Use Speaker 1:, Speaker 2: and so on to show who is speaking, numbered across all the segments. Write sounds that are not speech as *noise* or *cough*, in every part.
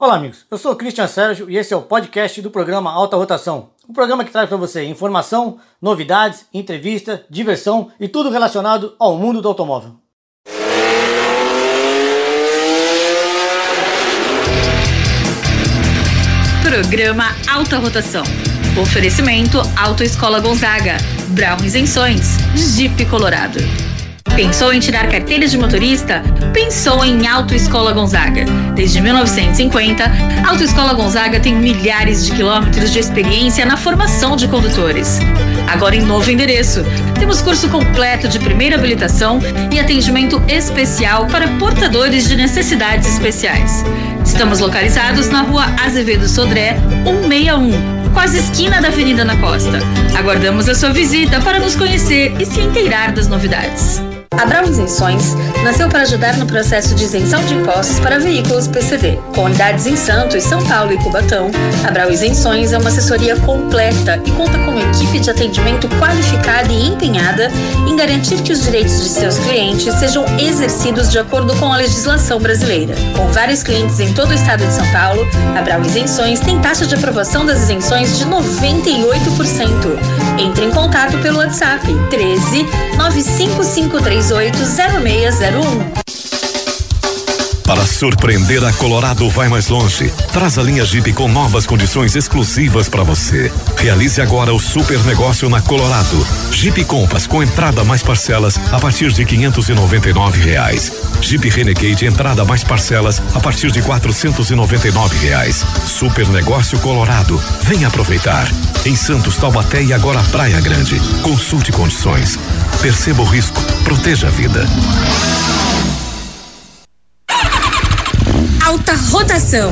Speaker 1: Olá, amigos. Eu sou o Christian Sérgio e esse é o podcast do programa Alta Rotação. Um programa que traz para você informação, novidades, entrevista, diversão e tudo relacionado ao mundo do automóvel.
Speaker 2: Programa Alta Rotação. Oferecimento Autoescola Gonzaga, Brown Isenções, Jeep Colorado. Pensou em tirar carteira de motorista? Pensou em Autoescola Gonzaga. Desde 1950, a Autoescola Gonzaga tem milhares de quilômetros de experiência na formação de condutores. Agora em novo endereço. Temos curso completo de primeira habilitação e atendimento especial para portadores de necessidades especiais. Estamos localizados na rua Azevedo Sodré, 161, quase esquina da Avenida na Costa. Aguardamos a sua visita para nos conhecer e se inteirar das novidades. A Brau Isenções nasceu para ajudar no processo de isenção de impostos para veículos PCD. Com unidades em Santos, São Paulo e Cubatão, a Brau Isenções é uma assessoria completa e conta com uma equipe de atendimento qualificada e empenhada em garantir que os direitos de seus clientes sejam exercidos de acordo com a legislação brasileira. Com vários clientes em todo o estado de São Paulo, a Brau Isenções tem taxa de aprovação das isenções de 98%. Entre em contato pelo WhatsApp 13 95533 380601.
Speaker 3: Para surpreender a Colorado vai mais longe. Traz a linha Jeep com novas condições exclusivas para você. Realize agora o super negócio na Colorado. Jeep Compass com entrada mais parcelas a partir de 599 reais. Jeep Renegade entrada mais parcelas a partir de 499 reais. Super negócio Colorado. Venha aproveitar. Em Santos, Taubaté e agora Praia Grande. Consulte condições. Perceba o risco. Proteja a vida.
Speaker 2: Alta rotação.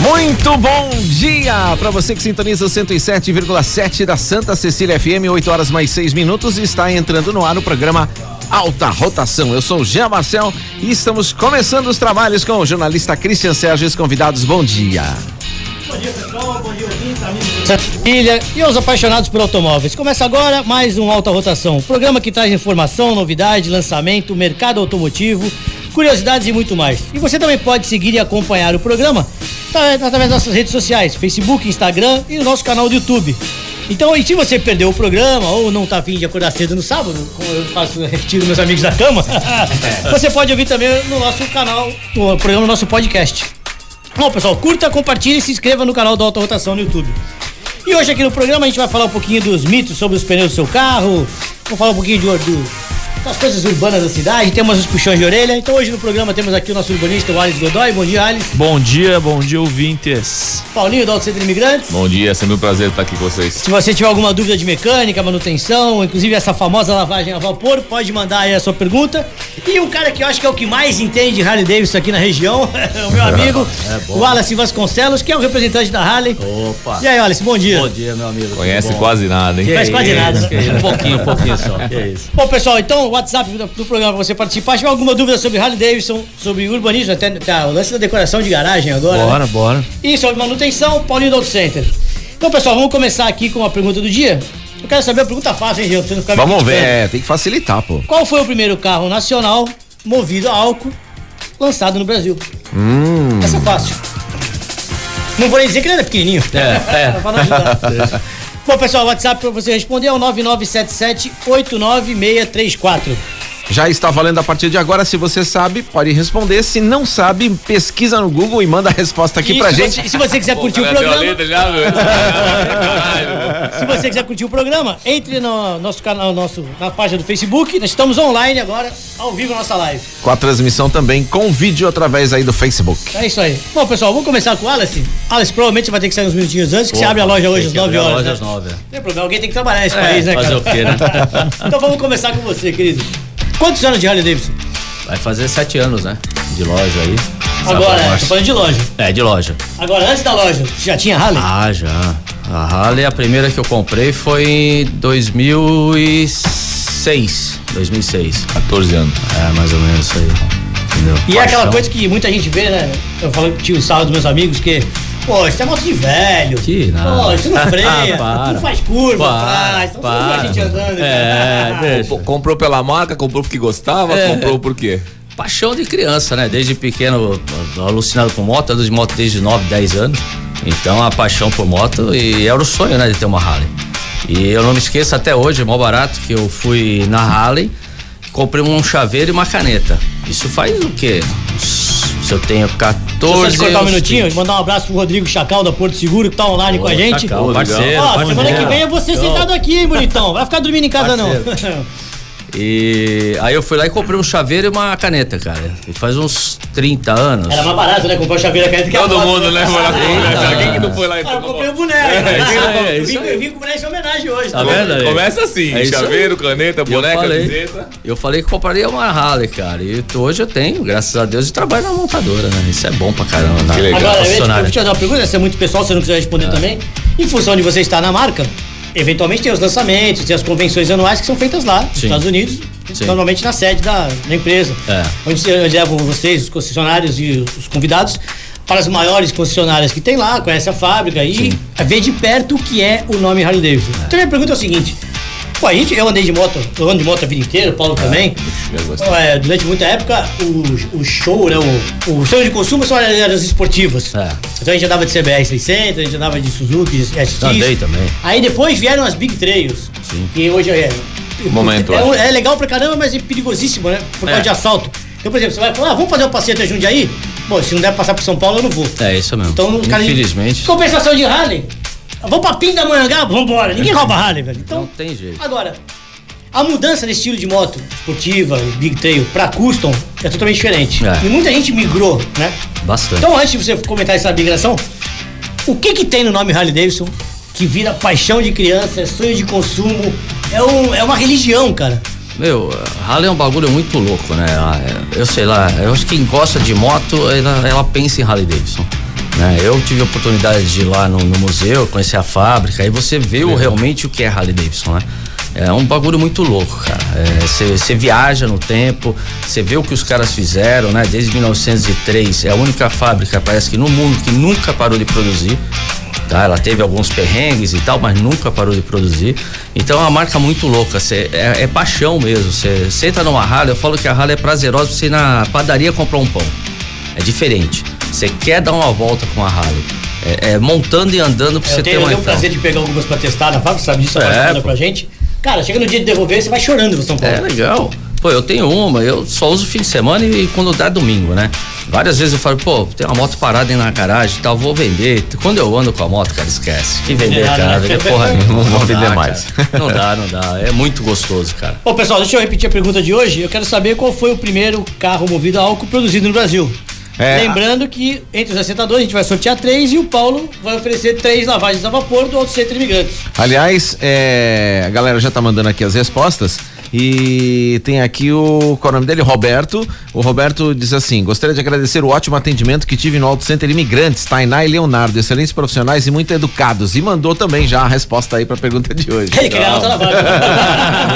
Speaker 4: Muito bom dia para você que sintoniza o 107,7 da Santa Cecília FM, 8 horas mais 6 minutos, está entrando no ar o programa Alta Rotação. Eu sou o Jean Marcel e estamos começando os trabalhos com o jornalista Christian Sérgio e os convidados. Bom dia.
Speaker 1: Bom dia, pessoal. Filha e os apaixonados por automóveis. Começa agora mais um Alta Rotação, programa que traz informação, novidade, lançamento, mercado automotivo, curiosidades e muito mais. E você também pode seguir e acompanhar o programa através das nossas redes sociais, Facebook, Instagram e no nosso canal do YouTube. Então, e se você perdeu o programa ou não tá afim de acordar cedo no sábado, como eu faço, eu retiro meus amigos da cama, *laughs* você pode ouvir também no nosso canal, o programa no nosso podcast. Bom, pessoal, curta, compartilhe e se inscreva no canal do Alta Rotação no YouTube. E hoje aqui no programa a gente vai falar um pouquinho dos mitos sobre os pneus do seu carro, vamos falar um pouquinho de, do, das coisas urbanas da cidade, temos os puxões de orelha. Então hoje no programa temos aqui o nosso urbanista, o Alice Godoy. Bom dia, Alice.
Speaker 5: Bom dia, bom dia, ouvintes.
Speaker 1: Paulinho, do Alto Centro Imigrantes.
Speaker 6: Bom dia, é sempre um prazer estar aqui com vocês.
Speaker 1: Se você tiver alguma dúvida de mecânica, manutenção, inclusive essa famosa lavagem a vapor, pode mandar aí a sua pergunta. E um cara que eu acho que é o que mais entende de Harley Davidson aqui na região, *laughs* o meu amigo, *laughs* é o Wallace Vasconcelos, que é o representante da Harley.
Speaker 7: Opa.
Speaker 1: E aí, Wallace, bom dia.
Speaker 7: Bom dia, meu amigo.
Speaker 6: Conhece quase nada, hein?
Speaker 1: Conhece quase nada. né? *laughs*
Speaker 7: Um pouquinho, um pouquinho só. Que isso.
Speaker 1: Bom, pessoal, então WhatsApp do, do programa pra você participar. Tiver alguma dúvida sobre Harley Davidson, sobre urbanismo, até tá, o lance da decoração de garagem agora. né?
Speaker 5: Bora, bora.
Speaker 1: E sobre manutenção, Paulinho do Auto Center. Então, pessoal, vamos começar aqui com a pergunta do dia. Eu quero saber a pergunta fácil, hein, Gil? pra Você não ficar me
Speaker 4: Vamos ver, é, tem que facilitar, pô.
Speaker 1: Qual foi o primeiro carro nacional movido a álcool lançado no Brasil?
Speaker 4: Hum.
Speaker 1: Essa é fácil. Não vou nem dizer que ele era pequenininho.
Speaker 7: É, é. *laughs*
Speaker 1: pra não ajudar. *laughs* Bom, pessoal, o WhatsApp pra você responder é o 9977-89634.
Speaker 4: Já está valendo a partir de agora. Se você sabe, pode responder. Se não sabe, pesquisa no Google e manda a resposta aqui
Speaker 1: E
Speaker 4: pra gente.
Speaker 1: você- se você quiser curtir o
Speaker 6: a
Speaker 1: programa,
Speaker 6: letra já. Caralho.
Speaker 1: se você quiser curtir o programa, entre no nosso canal, nosso, na página do Facebook. Nós estamos online agora, ao vivo nossa live.
Speaker 4: Com a transmissão também com vídeo através aí do Facebook.
Speaker 1: É isso aí. Bom, pessoal, vamos começar com o Alice. Alice, provavelmente vai ter que sair uns minutinhos antes, que você abre a loja hoje às
Speaker 7: que
Speaker 1: 9
Speaker 7: abrir a
Speaker 1: horas.
Speaker 7: loja
Speaker 1: né?
Speaker 7: às nove, é.
Speaker 1: Não tem problema, alguém tem que trabalhar nesse
Speaker 7: É,
Speaker 1: país, né,
Speaker 7: fazer
Speaker 1: cara?
Speaker 7: o quê, né? *laughs*
Speaker 1: então vamos começar com você, querido. Quantos anos de Harley Davidson?
Speaker 7: Vai fazer sete anos, né? De loja aí.
Speaker 1: Agora,
Speaker 7: Sabe,
Speaker 1: tô falando de loja.
Speaker 7: É, de loja.
Speaker 1: Agora, antes da loja, você já tinha Harley?
Speaker 7: Ah, já. A Harley, a primeira que eu comprei foi em 2006. 2006.
Speaker 6: 14 anos.
Speaker 7: É, mais ou menos isso aí. Entendeu?
Speaker 1: E é aquela
Speaker 7: Paixão.
Speaker 1: coisa que muita gente vê, né? Eu falo que tinha o sarro dos meus amigos que. Pô, isso é moto de velho.
Speaker 7: Que nada.
Speaker 1: Pô, isso não *laughs* freia.
Speaker 7: Para.
Speaker 1: não faz curva
Speaker 7: Para,
Speaker 1: atrás. Então
Speaker 7: para.
Speaker 1: a gente andando.
Speaker 7: É,
Speaker 6: Comprou pela marca, comprou porque gostava,
Speaker 7: É.
Speaker 6: comprou por quê?
Speaker 7: paixão de criança, né? Desde pequeno, alucinado com moto, ando de moto desde 9, 10 anos. Então a paixão por moto e era o sonho, né, de ter uma Harley. E eu não me esqueço até hoje, é mó barato, que eu fui na Harley, comprei um chaveiro e uma caneta. Isso faz o quê? Se eu tenho 14
Speaker 1: Deixa eu cortar um minutinho, mandar um abraço pro Rodrigo Chacal da Porto Seguro, que tá online com a gente.
Speaker 7: Chacal, parceiro,
Speaker 1: Ó, semana
Speaker 7: parceiro.
Speaker 1: que vem é você
Speaker 7: Show.
Speaker 1: sentado aqui, hein, bonitão. Vai ficar dormindo em casa, não. *laughs*
Speaker 7: E aí eu fui lá e comprei um chaveiro e uma caneta, cara. E faz uns 30 anos.
Speaker 1: Era mais barato, né? Comprar o chaveiro da caneta que a
Speaker 6: Todo mundo, né? Foi lá com
Speaker 7: Eita.
Speaker 6: Quem que não foi lá e
Speaker 1: eu comprei o
Speaker 6: uma-
Speaker 1: boneco.
Speaker 7: É,
Speaker 1: né?
Speaker 7: é
Speaker 1: eu,
Speaker 7: isso
Speaker 1: vim, eu vim com o boneco em homenagem hoje.
Speaker 7: Tá vendo aí?
Speaker 6: Começa assim,
Speaker 7: É
Speaker 6: chaveiro, caneta,
Speaker 7: E eu
Speaker 6: boneca, camiseta.
Speaker 7: Eu falei que compraria uma Harley, cara. E hoje eu tenho, graças a Deus, e trabalho na montadora, né? Isso é bom pra caramba.
Speaker 6: Que legal.
Speaker 1: Agora, eu, eu vou te fazer uma pergunta, essa é muito pessoal, se você não quiser responder também. Em função de você estar na marca, eventualmente tem os lançamentos, tem as convenções anuais que são feitas lá, nos
Speaker 7: Sim.
Speaker 1: Estados Unidos,
Speaker 7: Sim.
Speaker 1: normalmente na sede da, da empresa.
Speaker 7: É.
Speaker 1: Onde se- onde levam vocês, os concessionários e os convidados, para as maiores concessionárias que tem lá, conhece a fábrica e vê de perto o que é o nome Harley Davidson. Então minha pergunta é o seguinte. A gente, eu andei de moto, eu ando de moto a vida inteira, o Paulo também. É, durante muita época, o, o show, né, o, o show de consumo são as esportivas.
Speaker 7: É.
Speaker 1: Então a gente andava de CBR 600, a gente andava de Suzuki, SX.
Speaker 7: Andei também.
Speaker 1: Aí depois vieram as Big Trails.
Speaker 7: Sim.
Speaker 1: Que hoje é.
Speaker 6: Momento,
Speaker 1: é, é legal pra caramba, mas é perigosíssimo, né? Por causa
Speaker 7: É.
Speaker 1: de assalto. Então, por exemplo, você vai falar, ah, vamos fazer um passeio até Jundiaí? Bom, se não der pra passar por São Paulo, eu não vou.
Speaker 7: É isso mesmo.
Speaker 1: Então, os caras.
Speaker 7: Infelizmente.
Speaker 1: Compensação de Harley. Vamos pra Pindamonhangaba? Vambora. Ninguém rouba Harley, velho. Então,
Speaker 7: Não tem jeito.
Speaker 1: Agora, a mudança nesse estilo de moto esportiva, Big Trail, pra custom é totalmente diferente.
Speaker 7: É.
Speaker 1: E muita gente migrou, né?
Speaker 7: Bastante.
Speaker 1: Então, antes de você comentar essa migração, o que que tem no nome Harley Davidson que vira paixão de criança, é sonho de consumo, é, um, é uma religião, cara?
Speaker 7: Meu, Harley é um bagulho muito louco, né? Eu sei lá, eu acho que quem gosta de moto, ela, ela pensa em Harley Davidson. Né? Eu tive a oportunidade de ir lá no, no museu, conhecer a fábrica, aí você vê o, realmente o que é Harley Davidson, né? É um bagulho muito louco, cara. Você viaja no tempo, você vê o que os caras fizeram, né? Desde 1903, é a única fábrica, parece que no mundo, que nunca parou de produzir. Tá? Ela teve alguns perrengues e tal, mas nunca parou de produzir. Então é uma marca muito louca, cê, é, é paixão mesmo. Você entra numa Harley, eu falo que a Harley é prazerosa você ir na padaria comprar um pão. É diferente. Você quer dar uma volta com a Harley. É, é montando e andando pra
Speaker 1: Eu
Speaker 7: você
Speaker 1: tenho,
Speaker 7: ter
Speaker 1: eu
Speaker 7: uma
Speaker 1: tenho o prazer de pegar algumas pra testar na fábrica, sabe disso?
Speaker 7: É,
Speaker 1: manda pra gente. Cara, chega no dia de devolver, você vai chorando São Paulo.
Speaker 7: É legal. Pô, eu tenho uma, eu só uso fim de semana e quando dá domingo, né? Várias vezes eu falo, pô, tem uma moto parada aí na garagem e tal, vou vender. Quando eu ando com a moto, cara, esquece. Que vender,
Speaker 1: É,
Speaker 7: cara,
Speaker 1: né?
Speaker 7: vender porra nenhuma. *laughs*
Speaker 6: Não vou vender mais.
Speaker 7: cara. *laughs* Não dá, não dá. É muito gostoso, cara.
Speaker 1: Bom, pessoal, deixa eu repetir a pergunta de hoje. Eu quero saber qual foi o primeiro carro movido a álcool produzido no Brasil.
Speaker 4: É.
Speaker 1: Lembrando que entre os assentadores a gente vai sortear três e o Paulo vai oferecer três lavagens a vapor do Auto Centro Imigrantes.
Speaker 4: Aliás, é, a galera já tá mandando aqui as respostas. E tem aqui o. Qual é o nome dele? Roberto. O Roberto diz assim: gostaria de agradecer o ótimo atendimento que tive no Auto Center Imigrantes, Tainá e Leonardo, excelentes profissionais e muito educados. E mandou também já a resposta aí pra pergunta de hoje.
Speaker 1: Ele queria outra lavagem.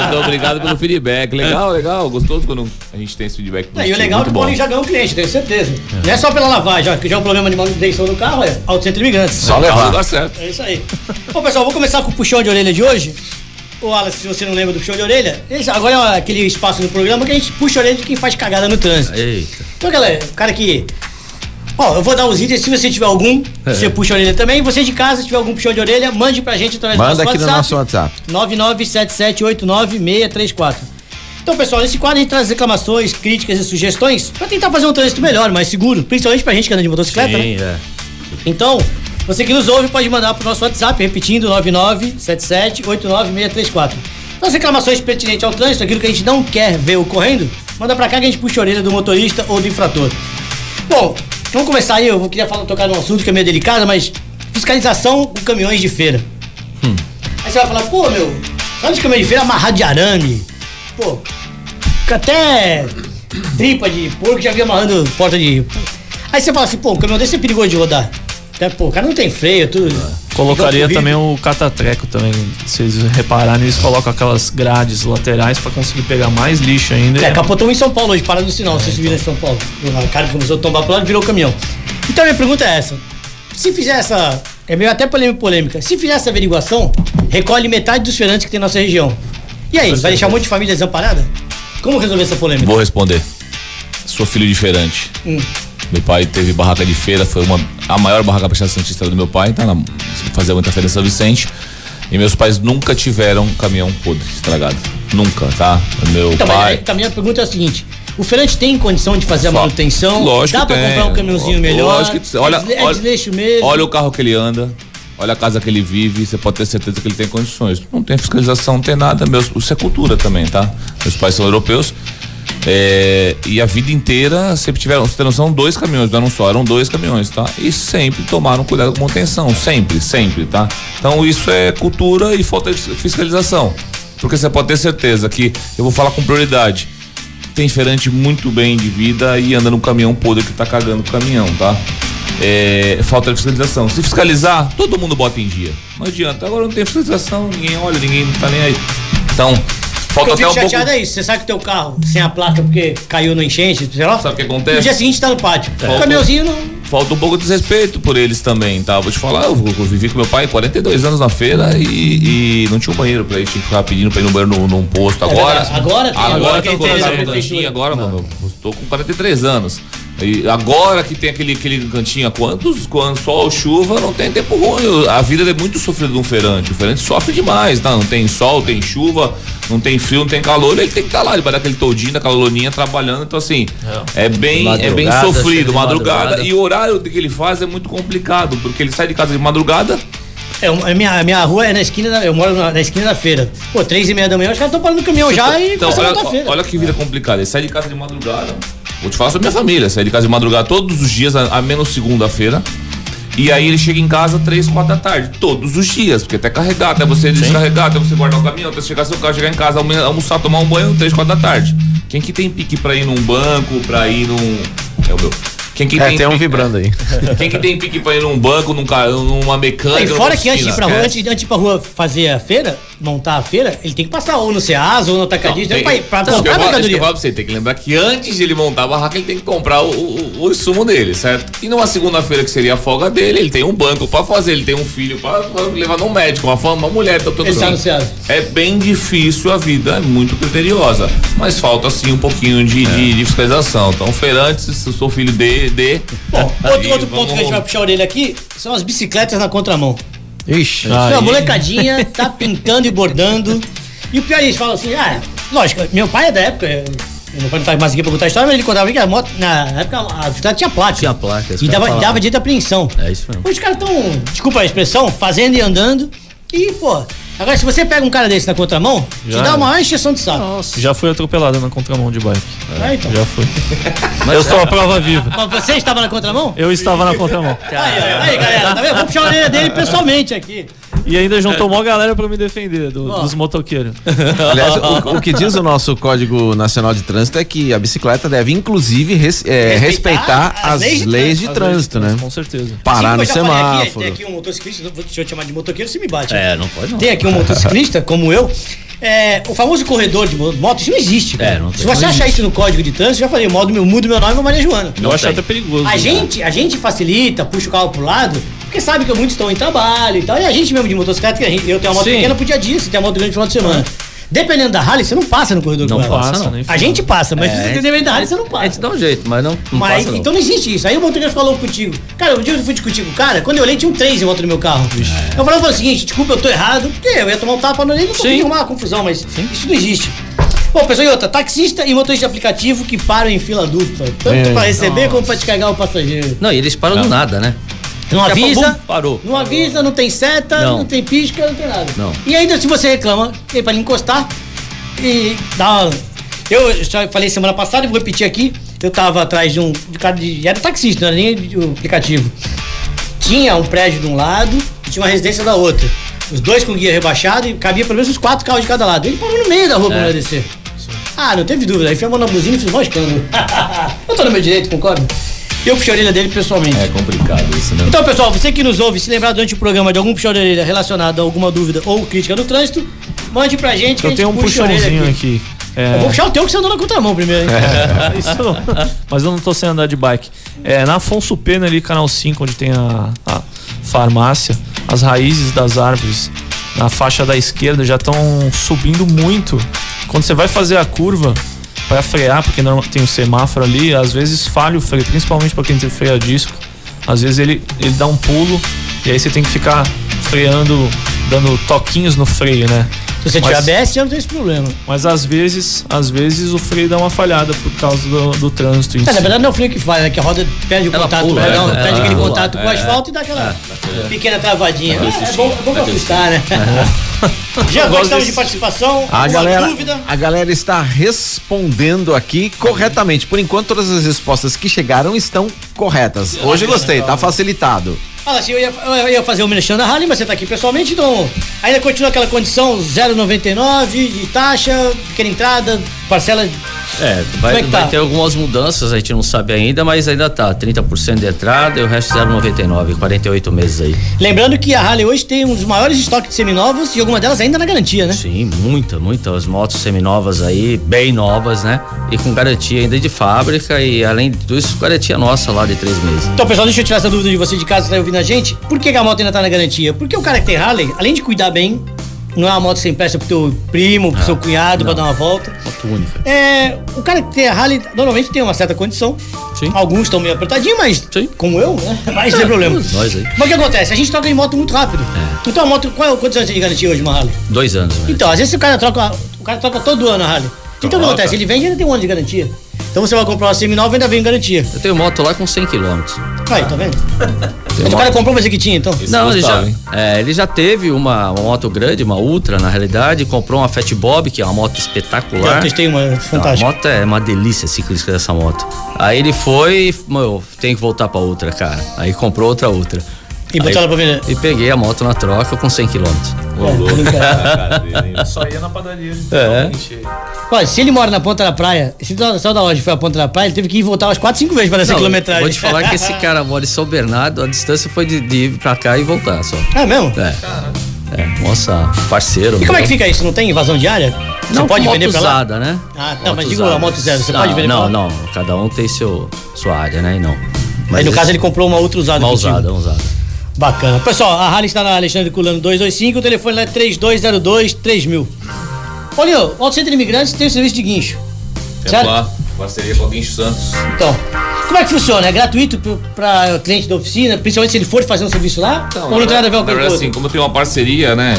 Speaker 6: Muito obrigado pelo feedback. Legal, legal. Gostoso quando a gente tem esse feedback
Speaker 1: É, e o legal é que o Paulinho já ganhou um cliente, tenho certeza. Não é só pela lavagem, ó, que já é o problema de manutenção do carro é Auto Centro Imigrantes.
Speaker 4: Só
Speaker 6: Legal,
Speaker 4: levar.
Speaker 6: Dá certo.
Speaker 1: É isso aí. Bom, pessoal, vou começar com o puxão de orelha de hoje. Ô, Alas, se você não lembra do puxão de orelha, esse agora é aquele espaço no programa que a gente puxa a orelha de quem faz cagada no trânsito.
Speaker 7: Eita.
Speaker 1: Então, galera, o cara que. Ó, eu vou dar os itens, se você tiver algum, você puxa a orelha também. Você de casa, se tiver algum puxão de orelha, mande pra gente através
Speaker 4: Manda
Speaker 1: do
Speaker 4: aqui
Speaker 1: nosso
Speaker 4: no
Speaker 1: WhatsApp.
Speaker 4: nosso WhatsApp.
Speaker 1: 997789634. Então, pessoal, nesse quadro a gente traz reclamações, críticas e sugestões pra tentar fazer um trânsito melhor, mais seguro, principalmente pra gente que anda de motocicleta, né?
Speaker 7: Sim, é.
Speaker 1: Então, você que nos ouve pode mandar pro nosso WhatsApp, repetindo, 9977896634. Então, as reclamações pertinentes ao trânsito, aquilo que a gente não quer ver ocorrendo, manda pra cá que a gente puxa a orelha do motorista ou do infrator. Bom, vamos começar aí, eu queria falar, tocar num assunto que é meio delicado, mas fiscalização com caminhões de feira. Aí você vai falar, pô, meu, sabe os caminhões de feira amarrado de arame? Pô, até tripa de porco já vi amarrando porta de. Aí você fala assim, pô, o caminhão desse é perigoso de rodar. Até, pô, o cara não tem freio, tudo.
Speaker 5: Colocaria também o catatreco também. Se vocês repararem, eles colocam aquelas grades laterais pra conseguir pegar mais lixo ainda.
Speaker 1: É, capotou em São Paulo hoje, parado no sinal, vocês viram em São Paulo. O cara começou a tombar pro lado e virou o caminhão. Então a minha pergunta é essa. Se fizer essa. É meio até polêmica, polêmica. Se fizer essa averiguação, recolhe metade dos feirantes que tem na nossa região. E aí, vai deixar um monte de família desamparada? Como resolver essa polêmica?
Speaker 6: Vou responder. sou filho de feirante.
Speaker 1: Hum.
Speaker 6: Meu pai teve barraca de feira, foi uma, a maior barraca Baixada Santista do meu pai, tá na, fazia muita feira em São Vicente. E meus pais nunca tiveram caminhão podre, estragado. Nunca, tá? Meu
Speaker 1: Então, mas
Speaker 6: pai.
Speaker 1: também a pergunta é a seguinte: o feirante tem condição de fazer a manutenção?
Speaker 6: Lógico
Speaker 1: Dá pra
Speaker 6: tem.
Speaker 1: comprar um caminhãozinho melhor?
Speaker 6: Lógico que- olha-
Speaker 1: é, é
Speaker 6: olha-
Speaker 1: desleixo mesmo?
Speaker 6: Olha o carro que ele anda, olha a casa que ele vive, você pode ter certeza que ele tem condições. Não tem fiscalização, não tem nada. Meus, isso é cultura também, tá? Meus pais são europeus. É, e a vida inteira sempre tiveram, tem noção, dois caminhões, não eram só, eram dois caminhões, tá? E sempre tomaram cuidado com manutenção, sempre, sempre, tá? Então isso é cultura e falta de fiscalização. Porque você pode ter certeza que eu vou falar com prioridade tem feirante muito bem de vida e anda no caminhão podre que tá cagando o caminhão, tá? É, falta de fiscalização. Se fiscalizar, todo mundo bota em dia. Não adianta. Agora não tem fiscalização, ninguém olha, ninguém não tá nem aí. Então, falta
Speaker 1: eu
Speaker 6: até um pouco.
Speaker 1: chateado é isso. Você sabe que teu carro sem a placa porque caiu no enchente, sei lá.
Speaker 6: Sabe o que
Speaker 1: No
Speaker 6: acontece?
Speaker 1: dia seguinte tá no pátio. O
Speaker 6: Falta-
Speaker 1: caminhãozinho não.
Speaker 6: Falta um pouco de respeito por eles também, tá? Vou te falar, eu, eu vivi com meu pai 42 anos na feira e, e não tinha um banheiro pra ir, tinha que ficar pedindo pra ir no banheiro num, num posto. Agora,
Speaker 1: verdade. Agora
Speaker 6: agora,
Speaker 1: agora prefeitura.
Speaker 6: cantinha agora, mano, eu tô com 43 anos. E agora que tem aquele, aquele cantinho, há quantos, quando sol, chuva, não tem tempo ruim. A vida é muito sofrida de um feirante. O feirante sofre demais, tá? Não tem sol, tem chuva, não tem frio, não tem calor. Ele tem que estar lá, debaixo daquele todinho, daquela loninha trabalhando. Então, assim, é, bem, é bem
Speaker 7: Madrugada, chega
Speaker 6: sofrido. Madrugada,
Speaker 7: madrugada.
Speaker 6: e o horário que ele faz é muito complicado, porque ele sai de casa de madrugada.
Speaker 1: É, a, minha, a minha rua é na esquina da. Eu moro na, na esquina da feira. Pô, três e meia da manhã, os caras estão parando o caminhão já e
Speaker 6: então,
Speaker 1: a botar
Speaker 6: olha,
Speaker 1: feira.
Speaker 6: olha que vida complicada. Ele sai de casa de madrugada. Vou te falar sobre minha família. Sai de casa de madrugada todos os dias, a, a menos segunda-feira. E aí ele chega em casa três, quatro da tarde. Todos os dias. Porque até carregar, até você descarregar, até você guardar o caminhão, até chegar seu carro, chegar em casa, almo- almoçar, tomar um banho, três, quatro da tarde. Quem que tem pique pra ir num banco, pra ir num. É o meu. Quem que
Speaker 4: É, tem um
Speaker 6: pique-
Speaker 4: vibrando aí. *laughs*
Speaker 6: Quem que tem pique pra ir num banco, num, numa mecânica?
Speaker 1: E fora que antes de ir pra rua, antes, antes de ir pra rua fazer a feira, montar a feira, ele tem que passar ou no Ceasa ou no Atacadista,
Speaker 6: Tem-
Speaker 1: pra, ir- pra
Speaker 6: eu
Speaker 1: comprar
Speaker 6: eu
Speaker 1: mercadoria.
Speaker 6: pra você, tem que lembrar que antes de ele montar a barraca, ele tem que comprar o, o, o insumo dele, certo? E numa segunda-feira, que seria a folga dele, ele tem um banco pra fazer, ele tem um filho pra, pra levar no médico, uma, fama, uma mulher, tá todo
Speaker 1: Ele tá no Ceasa.
Speaker 6: É bem difícil a vida, é muito criteriosa. Mas falta, assim, um pouquinho de, de, de fiscalização. Então, feirantes, se eu sou filho de. de
Speaker 1: Bom, outro, outro ponto que a gente vai puxar a orelha aqui são as bicicletas na contramão.
Speaker 4: Ixi.
Speaker 1: Não, a molecadinha tá pintando e bordando. E o pior, eles falam assim, ah, lógico, meu pai é da época, eu- meu pai não tá mais aqui pra contar a história, mas ele contava que a moto, na época a bicicleta tinha placa.
Speaker 7: Tinha placa,
Speaker 1: E dava,
Speaker 7: falar.
Speaker 1: dava direito à apreensão.
Speaker 7: É isso mesmo.
Speaker 1: Os caras estão, desculpa a expressão, fazendo e andando. E, pô, agora se você pega um cara desse na contramão, te
Speaker 5: Já
Speaker 1: dá
Speaker 5: é.
Speaker 1: uma maior encheção de saco.
Speaker 5: Já fui atropelado na contramão de bike.
Speaker 1: É, então.
Speaker 5: Já fui. *laughs* eu sou a prova viva.
Speaker 1: Mas você estava na contramão?
Speaker 5: Eu estava na contramão.
Speaker 1: Aí, aí, galera, tá vendo? Vou puxar a orelha dele pessoalmente aqui.
Speaker 5: E ainda juntou mó galera pra me defender do- dos motoqueiros. *laughs*
Speaker 4: Aliás, o, o que diz o nosso Código Nacional de Trânsito é que a bicicleta deve, inclusive, res- é,
Speaker 1: Respeitar
Speaker 4: respeitar,
Speaker 1: as
Speaker 4: as
Speaker 1: leis de
Speaker 4: leis de
Speaker 5: Às
Speaker 4: trânsito, né?
Speaker 5: Com certeza.
Speaker 4: Parar no
Speaker 1: Assim falei aqui,
Speaker 4: semáforo.
Speaker 1: Tem aqui um motociclista, deixa eu te chamar de motoqueiro, você me bate.
Speaker 7: É, não pode não.
Speaker 1: Tem aqui um motociclista, como eu. É, o famoso corredor de mo- moto, isso não existe. cara.
Speaker 7: É, não tem.
Speaker 1: Se você
Speaker 7: Não
Speaker 1: achar isso no código de trânsito, já falei, eu mudo meu, mudo meu nome é Maria Joana.
Speaker 5: Eu acho até perigoso.
Speaker 1: A
Speaker 5: né?
Speaker 1: gente, a gente facilita, puxa o carro pro lado, porque sabe que muitos estão em trabalho e tal. E a gente mesmo de motocicleta, que a gente, eu tenho uma moto
Speaker 5: Sim.
Speaker 1: pequena pro dia a dia, você tem uma moto grande no final de semana. Dependendo da Harley, você não passa no corredor
Speaker 7: Não passa,
Speaker 5: Passa,
Speaker 7: não.
Speaker 5: nem
Speaker 1: A gente passa, mas
Speaker 7: É, a
Speaker 1: dependendo da Harley, você não
Speaker 7: A
Speaker 1: passa.
Speaker 7: gente dá um jeito, mas não, não
Speaker 1: Mas,
Speaker 7: passa não.
Speaker 1: então não existe isso. Aí o motorista falou contigo. Cara, um dia eu fui discutir com o cara, quando eu olhei tinha um 3 em volta do meu carro. Eu falei, eu falei o seguinte, desculpa, eu tô errado, porque eu ia tomar um tapa no ele, não consegui arrumar uma confusão, mas isso não existe. Bom, pessoal, e outra, taxista e motorista de aplicativo que param em fila dupla, tanto pra receber como pra descarregar o passageiro.
Speaker 7: Não, e eles param do nada, né?
Speaker 1: Não
Speaker 7: Daqui a pouco,
Speaker 1: avisa,
Speaker 7: bum, parou.
Speaker 1: não avisa, não tem seta, não,
Speaker 7: Não.
Speaker 1: tem pisca, não tem nada.
Speaker 7: Não.
Speaker 1: E ainda se você reclama, tem pra ele encostar e dá uma... Eu já falei semana passada e vou repetir aqui. Eu tava atrás de um. De cara de, era taxista, não era nem de, um aplicativo. Tinha um prédio de um lado e tinha uma residência da outra. Os dois com guia rebaixado e cabia pelo menos uns quatro carros de cada lado. Ele parou no meio da rua pra
Speaker 7: É.
Speaker 1: não descer. Ah, não teve dúvida. Aí foi a mão na buzina e fiz mó escândalo. *laughs* eu tô no meu direito, concorda? Eu puxei a orelha dele pessoalmente.
Speaker 6: É complicado isso, né?
Speaker 1: Então, pessoal, você que nos ouve, se lembrar durante o programa de algum puxão de orelha relacionado a alguma dúvida ou crítica no trânsito, mande pra gente
Speaker 5: Eu
Speaker 1: gente
Speaker 5: tenho um puxãozinho
Speaker 1: aqui.
Speaker 5: aqui. É,
Speaker 1: Eu vou puxar o teu que você andou na contramão primeiro, hein?
Speaker 5: Isso não. Mas eu não tô sem andar de bike. É, na Afonso Pena ali, canal 5, onde tem a, a farmácia, as raízes das árvores na faixa da esquerda já estão subindo muito. Quando você vai fazer a curva, para frear, porque não tem o semáforo ali, às vezes falha o freio, principalmente para quem tem freio a disco. Às vezes ele, ele dá um pulo e aí você tem que ficar freando, dando toquinhos no freio, né?
Speaker 1: Se você tiver ABS, você não tem esse problema.
Speaker 5: Mas às vezes, às vezes o freio dá uma falhada por causa do, do trânsito. em
Speaker 1: É, na
Speaker 5: si.
Speaker 1: verdade não é o freio que falha, é que a roda perde o
Speaker 7: Ela
Speaker 1: contato,
Speaker 7: pula,
Speaker 1: perdão,
Speaker 7: é,
Speaker 1: perde aquele
Speaker 7: pula,
Speaker 1: contato com o
Speaker 7: é,
Speaker 1: asfalto e dá aquela
Speaker 7: É,
Speaker 1: pequena travadinha. É, é bom, é bom pra assustar, né? *laughs* *laughs* Já gostamos de participação?
Speaker 4: A galera,
Speaker 1: dúvida?
Speaker 4: a galera está respondendo aqui corretamente. Por enquanto, todas as respostas que chegaram estão corretas. Hoje gostei, tá facilitado.
Speaker 1: Fala assim, eu ia, eu ia fazer o merchan da Harley, mas você tá aqui pessoalmente, então ainda continua aquela condição 0,99 de taxa, pequena entrada, parcela.
Speaker 7: É, vai,
Speaker 1: é tá?
Speaker 7: vai ter algumas mudanças, a gente não sabe ainda, mas ainda tá. 30% de entrada e o resto 0,99, 48 meses aí.
Speaker 1: Lembrando que a Harley hoje tem um dos maiores estoques de seminovos e alguma delas ainda na garantia, né?
Speaker 7: Sim, muita, muitas motos seminovas aí, bem novas, né? E com garantia ainda de fábrica e além disso, garantia nossa lá de três meses.
Speaker 1: Então, pessoal, deixa eu tirar essa dúvida de você de casa que tá ouvindo a gente. Por que, que a moto ainda tá na garantia? Porque o cara que tem Harley, além de cuidar bem, não é uma moto que você empresta pro teu primo, pro seu cunhado pra dar uma volta.
Speaker 7: Moto única.
Speaker 1: É, o cara que tem a Harley normalmente tem uma certa condição.
Speaker 7: Sim.
Speaker 1: Alguns estão meio apertadinhos, mas
Speaker 7: Sim.
Speaker 1: como eu, né? *laughs* Mas sem problema. *laughs*
Speaker 7: Nós aí.
Speaker 1: Mas o que acontece? A gente troca em moto muito rápido. Então a moto, qual é quantos anos de garantia hoje, uma Harley?
Speaker 7: Dois anos, né?
Speaker 1: Então, às vezes o cara troca, o cara troca todo ano a Harley. Então o que acontece? Ele vende e ainda tem um ano de garantia. Então você vai comprar uma seminova e ainda vem em garantia.
Speaker 7: Eu tenho moto lá com 100 km.
Speaker 1: Aí, tá vendo? Mas o cara comprou uma que tinha, então.
Speaker 6: Esse
Speaker 7: Não, ele já, é, ele já teve uma, uma moto grande, uma Ultra, na realidade, comprou uma Fat Bob, que é uma moto
Speaker 1: Eu
Speaker 7: espetacular.
Speaker 1: testei uma
Speaker 7: Não, a
Speaker 1: fantástica.
Speaker 7: moto é uma delícia ciclística dessa moto. Aí ele foi, meu, tem que voltar pra Ultra, cara. Aí comprou outra Ultra.
Speaker 1: E botou
Speaker 7: Aí-
Speaker 1: ela pra vender.
Speaker 7: E peguei a moto na troca com 100 km. *laughs*
Speaker 6: Hein?
Speaker 5: Só ia na padaria.
Speaker 7: É.
Speaker 1: Olha, se ele mora na ponta da praia, se ele saiu da loja e foi à ponta da praia, ele teve que ir voltar umas 4, 5 vezes para essa
Speaker 7: Não,
Speaker 1: quilometragem.
Speaker 7: Vou te falar que esse cara mora em São Bernardo, a distância foi de, de ir pra cá e voltar só.
Speaker 1: É mesmo?
Speaker 7: É. É, nossa, parceiro.
Speaker 1: E como é
Speaker 7: meu.
Speaker 1: que fica isso? Não tem invasão diária? Você
Speaker 7: Não,
Speaker 1: pode vender pra lá?
Speaker 7: usada, né?
Speaker 1: Ah, não, mas
Speaker 7: Moto
Speaker 1: digo
Speaker 7: usada.
Speaker 1: a moto zero, você
Speaker 7: não,
Speaker 1: pode vender pra
Speaker 7: Não,
Speaker 1: lá?
Speaker 7: não, cada um tem seu, sua área, né? E não.
Speaker 1: Aí no
Speaker 7: esse-
Speaker 1: caso ele comprou uma outra usada.
Speaker 7: Uma usada, uma usada.
Speaker 1: Bacana. Pessoal, a Harley está na Alexandre Culano 225, o telefone lá é 3202 3000. Paulinho, o Auto Center Imigrantes tem o serviço de guincho.
Speaker 6: Temos
Speaker 1: Certo?
Speaker 6: lá, parceria com a Guincho Santos.
Speaker 1: Então, como é que funciona? É gratuito para cliente da oficina, principalmente se ele for fazer um serviço lá? ou não tem nada a ver com
Speaker 6: assim, como tenho uma parceria, né?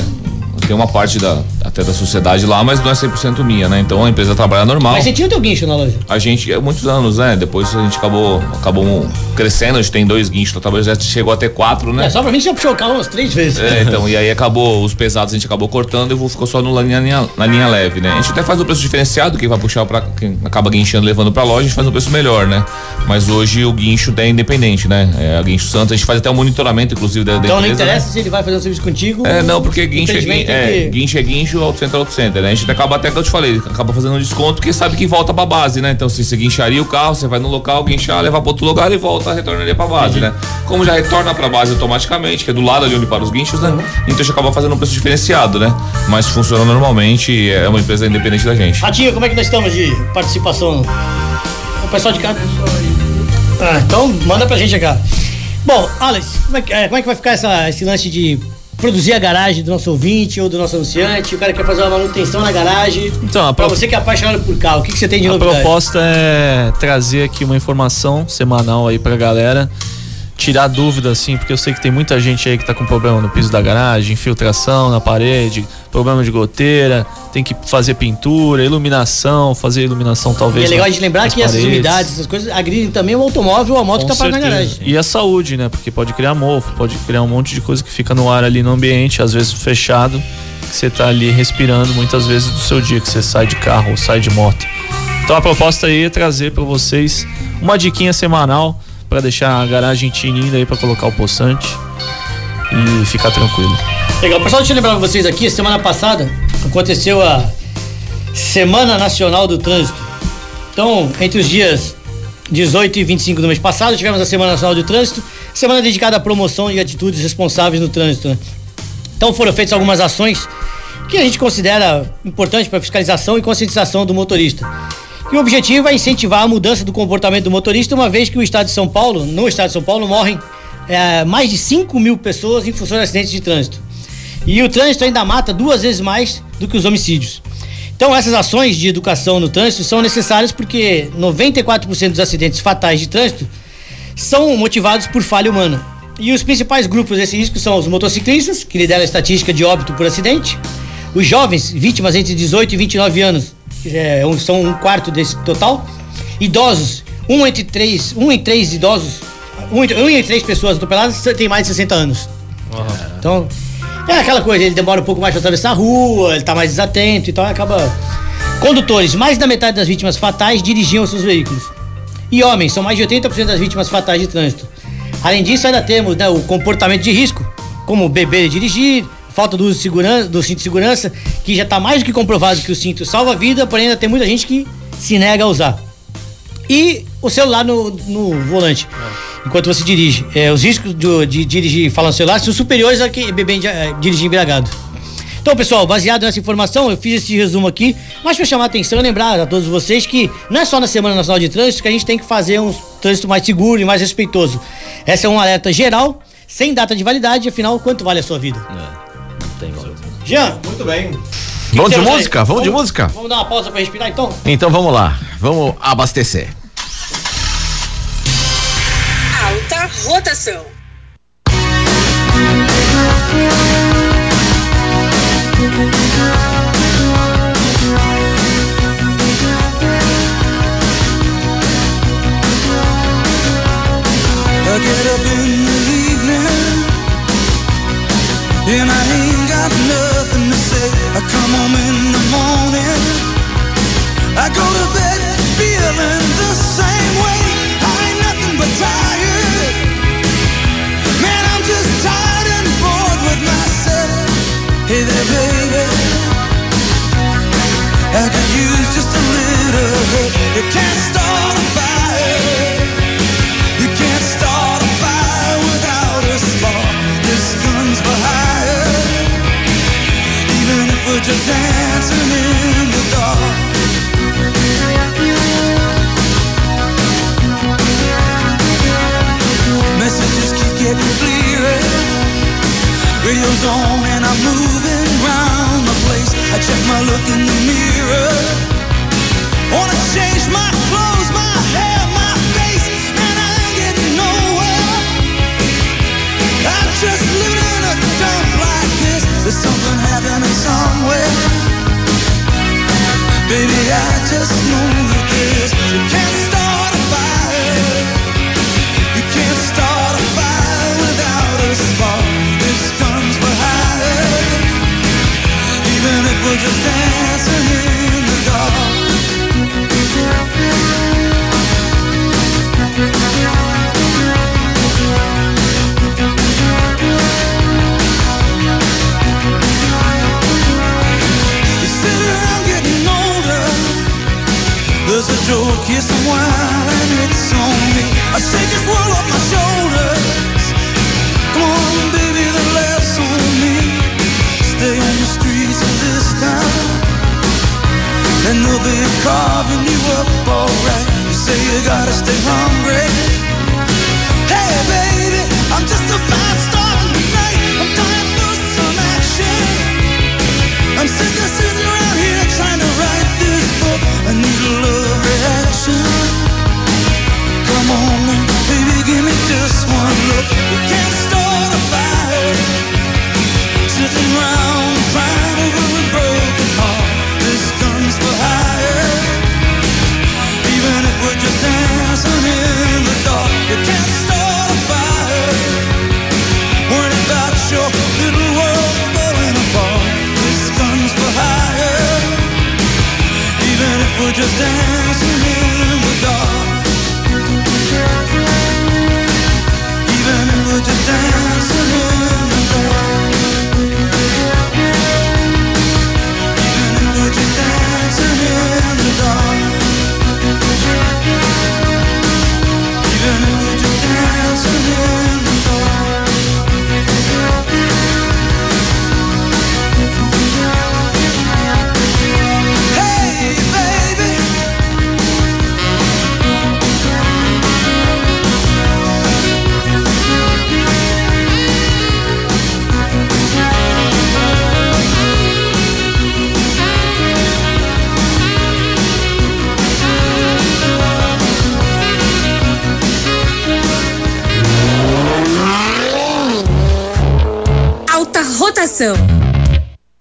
Speaker 6: Tem uma parte da, até da sociedade lá, mas não é 100% minha, né? Então a empresa trabalha normal.
Speaker 1: Mas você tinha o teu guincho na loja.
Speaker 6: A gente, é muitos anos, né? Depois a gente acabou, acabou crescendo, a gente tem dois guinchos, talvez já chegou até quatro, né?
Speaker 1: É, só pra mim já puxou o carro umas três vezes.
Speaker 6: É, *laughs* então, e aí acabou, os pesados a gente acabou cortando e ficou só no, na, linha, na linha leve, né? A gente até faz o preço diferenciado, quem vai puxar pra. quem acaba guinchando levando pra loja, a gente faz um preço melhor, né? Mas hoje o guincho é independente, né? É, a Guincho Santos, a gente faz até o monitoramento, inclusive, da, da
Speaker 1: Então não
Speaker 6: empresa, né?
Speaker 1: interessa se ele vai fazer um serviço contigo.
Speaker 6: É, não, porque guincho é, é, guincho é guincho, auto center é auto center, né? A gente acaba até que eu te falei, acaba fazendo um desconto porque sabe que volta pra base, né? Então, se você guincharia o carro, você vai no local, guinchar, levar pra outro lugar e volta, retornaria pra base, né? Como já retorna pra base automaticamente, que é do lado ali onde para os guinchos, né? Então a gente acaba fazendo um preço diferenciado, né? Mas funciona normalmente, é uma empresa independente da gente.
Speaker 1: Ratinho, como é que nós estamos de participação? O pessoal de cá. Ah, então manda pra gente cá. Bom, Alex, como é que, é, como é que vai ficar essa, esse lance de produzir a garagem do nosso ouvinte ou do nosso anunciante? O cara quer fazer uma manutenção na garagem.
Speaker 5: Então, a
Speaker 1: Pra
Speaker 5: pro-
Speaker 1: você que é apaixonado por carro, o que, que você tem de
Speaker 5: A
Speaker 1: novidade?
Speaker 5: proposta é trazer aqui uma informação semanal aí pra galera. Tirar dúvida, assim, porque eu sei que tem muita gente aí que tá com problema no piso da garagem, infiltração na parede, problema de goteira, tem que fazer pintura, iluminação, fazer iluminação
Speaker 1: E
Speaker 5: talvez.
Speaker 1: é legal gente lembrar que essas
Speaker 5: paredes.
Speaker 1: umidades, essas coisas, agridem também o automóvel ou a moto
Speaker 5: Com
Speaker 1: que tá parada na garagem.
Speaker 5: E a saúde, né? Porque pode criar mofo, pode criar um monte de coisa que fica no ar ali no ambiente, às vezes fechado, que você tá ali respirando muitas vezes do seu dia, que você sai de carro ou sai de moto. Então a proposta aí é trazer para vocês uma diquinha semanal para deixar a garagem tinindo aí para colocar o poçante e ficar tranquilo.
Speaker 1: Legal. Pessoal, deixa eu lembrar vocês aqui, semana passada aconteceu a Semana Nacional do Trânsito. Então, entre os dias 18 e 25 do mês passado, tivemos a Semana Nacional do Trânsito, semana dedicada à promoção de atitudes responsáveis no trânsito. né? Então foram feitas algumas ações que a gente considera importantes para fiscalização e conscientização do motorista. E o objetivo é incentivar a mudança do comportamento do motorista, uma vez que o estado de São Paulo, no estado de São Paulo, morrem é, mais de 5 mil pessoas em função de acidentes de trânsito. E o trânsito ainda mata duas vezes mais do que os homicídios. Então, essas ações de educação no trânsito são necessárias porque 94% dos acidentes fatais de trânsito são motivados por falha humana. E os principais grupos desse risco são os motociclistas, que lideram a estatística de óbito por acidente, os jovens, vítimas entre 18 e 29 anos, é, são um quarto desse total, idosos, um entre três, um em três idosos, um, entre- um em três pessoas atropeladas tem mais de 60 anos. Então, é aquela coisa, ele demora um pouco mais para atravessar a rua, ele tá mais desatento, então acaba. Condutores, mais da metade das vítimas fatais dirigiam seus veículos. E homens, são mais de 80% das vítimas fatais de trânsito. Além disso, ainda temos né, o comportamento de risco, como beber e dirigir, falta do uso de segurança, do cinto de segurança, que já está mais do que comprovado que o cinto salva a vida, porém ainda tem muita gente que se nega a usar. E o celular no, no volante, enquanto você dirige. É, os riscos do- de dirigir falando celular são superiores a que beber eh, dirigir embriagado. Então, pessoal, baseado nessa informação, eu fiz esse resumo aqui, mas para chamar a atenção e lembrar a todos vocês que não é só na Semana Nacional de Trânsito que a gente tem que fazer um trânsito mais seguro e mais respeitoso. Essa é um alerta geral, sem data de validade, afinal, quanto vale a sua vida?
Speaker 7: Não tem valor.
Speaker 1: Jean,
Speaker 4: Muito bem. Vamos de música? Vamos de música?
Speaker 1: Vamos dar uma pausa para respirar então?
Speaker 4: Então vamos lá. Vamos abastecer.
Speaker 8: Alta rotação.
Speaker 9: I get up in the evening and I I go to bed feeling the same way. I ain't nothing but tired. Man, I'm just tired and bored with myself. Hey there, baby. I could use just a little. You can't start a fire. You can't start a fire without a spark. This. Even if we're just dancing in Getting clearer. Radio's on and I'm moving round the place. I check my look in the mirror. Wanna change my clothes, my hair, my face, and I ain't getting nowhere. I'm just living in a dump like this. There's something happening somewhere. Baby, I just know that this you can't start we're just dancing
Speaker 8: Rotação.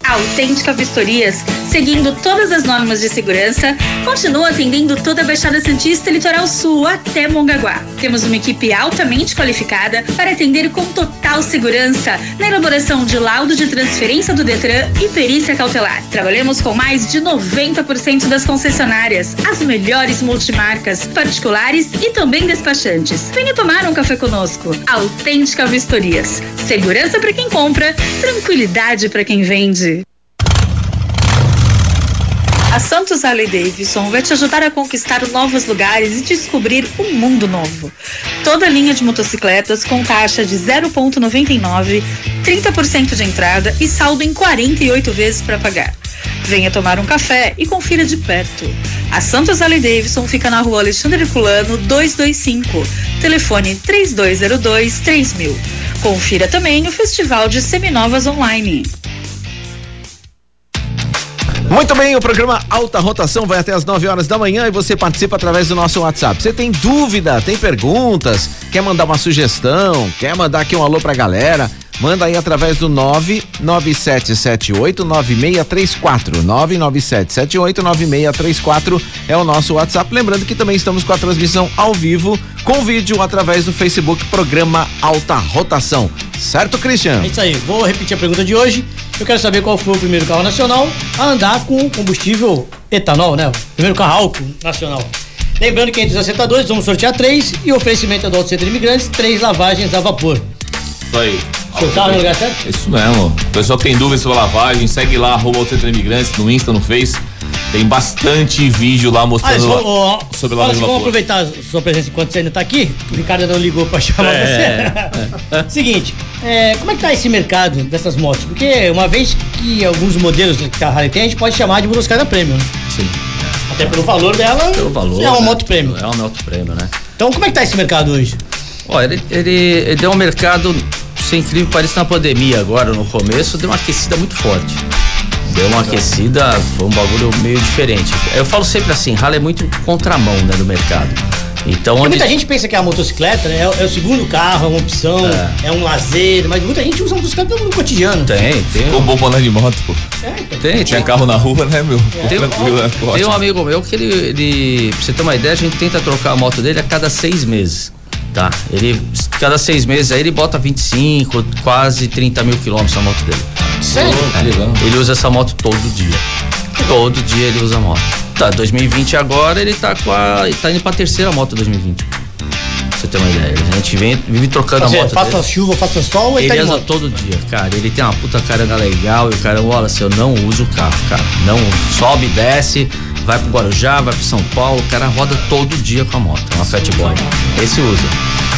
Speaker 2: Autêntica Vistorias, seguindo todas as normas de segurança, continua atendendo toda a Baixada Santista e Litoral Sul até Mongaguá. Temos uma equipe altamente qualificada para atender com total segurança na elaboração de laudo de transferência do Detran e perícia cautelar. Trabalhamos com mais de 90% das concessionárias, as melhores multimarcas, particulares e também despachantes. Venha tomar um café conosco. Autêntica Vistorias. Segurança para quem compra, tranquilidade para quem vende. A Santos Harley Davidson vai te ajudar a conquistar novos lugares e descobrir um mundo novo. Toda linha de motocicletas com taxa de 0,99, 30% de entrada e saldo em 48 vezes para pagar. Venha tomar um café e confira de perto. A Santos Harley Davidson fica na rua Alexandre Fulano 225, telefone 3202 3000. Confira também o Festival de Seminovas Online.
Speaker 4: Muito bem, o programa Alta Rotação vai até as 9 horas da manhã e você participa através do nosso WhatsApp. Você tem dúvida, tem perguntas, quer mandar uma sugestão, quer mandar aqui um alô pra galera? Manda aí através do 997789634. 997789634 é o nosso WhatsApp. Lembrando que também estamos com a transmissão ao vivo com vídeo através do Facebook Programa Alta Rotação. Certo, Christian?
Speaker 1: É isso aí, vou repetir a pergunta de hoje. Eu quero saber qual foi o primeiro carro nacional a andar com combustível etanol, né? O primeiro carro álcool nacional. Lembrando que entre os acertadores vamos sortear três e oferecimento do Auto Centro de Imigrantes, três lavagens a vapor.
Speaker 6: Isso aí.
Speaker 1: Carro no lugar certo?
Speaker 6: Isso mesmo. O pessoal que tem dúvidas sobre a lavagem, segue lá, arroba Centro Imigrantes, no Insta, no Face. Tem bastante vídeo lá
Speaker 1: Ah,
Speaker 6: mostrando lá-
Speaker 1: ó,
Speaker 6: sobre
Speaker 1: fala
Speaker 6: lavagem
Speaker 1: assim, vamos aproveitar a sua presença enquanto você ainda tá aqui. O Ricardo não ligou pra chamar
Speaker 6: É.
Speaker 1: você. *laughs* Seguinte, é, como é que tá esse mercado dessas motos? Porque uma vez que alguns modelos que a Harley tem, a gente pode chamar de motocicleta premium, né?
Speaker 7: Sim.
Speaker 1: Até pelo valor dela,
Speaker 7: Pelo valor.
Speaker 1: é uma
Speaker 7: né?
Speaker 1: moto premium.
Speaker 7: É uma moto prêmio, né?
Speaker 1: Então como é que tá esse mercado hoje?
Speaker 7: Olha, ele, ele, ele deu um mercado, sem incrível que pareça, na pandemia agora, no começo, deu uma aquecida muito forte. Deu uma aquecida, foi um bagulho meio diferente. Eu falo sempre assim, Harley é muito contramão, né, do mercado. Então, onde...
Speaker 1: muita gente pensa que a motocicleta né, é, o- é o segundo carro, é uma opção, é, um lazer, mas muita gente usa a motocicleta no cotidiano.
Speaker 7: Tem, tem.
Speaker 6: Ficou bom pra andar de moto, pô.
Speaker 7: Tem,
Speaker 6: Tinha
Speaker 7: tem.
Speaker 6: carro na rua, né, meu? Ficou
Speaker 7: Tem,
Speaker 6: tranquilo? Ficou
Speaker 7: tem um amigo meu que ele, ele, pra você ter uma ideia, a gente tenta trocar a moto dele a cada seis meses. Tá? Ele, cada seis meses aí ele bota 25, quase 30 mil quilômetros na moto dele.
Speaker 1: Sério?
Speaker 7: É. Ele usa essa moto todo dia. Todo dia ele usa a moto. Tá, 2020 agora ele tá com a. ele tá indo pra terceira moto 2020. Pra você ter uma ideia. A gente vem, vive trocando
Speaker 1: seja,
Speaker 7: a moto.
Speaker 1: faça
Speaker 7: dele.
Speaker 1: chuva, faça sol, ele,
Speaker 7: Ele
Speaker 1: tá moto.
Speaker 7: todo dia, cara. Ele tem uma puta caranga legal e o cara, olha, assim, eu não uso o carro, cara. Não. Sobe, desce, vai pro Guarujá, vai pro São Paulo, o cara roda todo dia com a moto. É uma Fat Boy. Esse usa.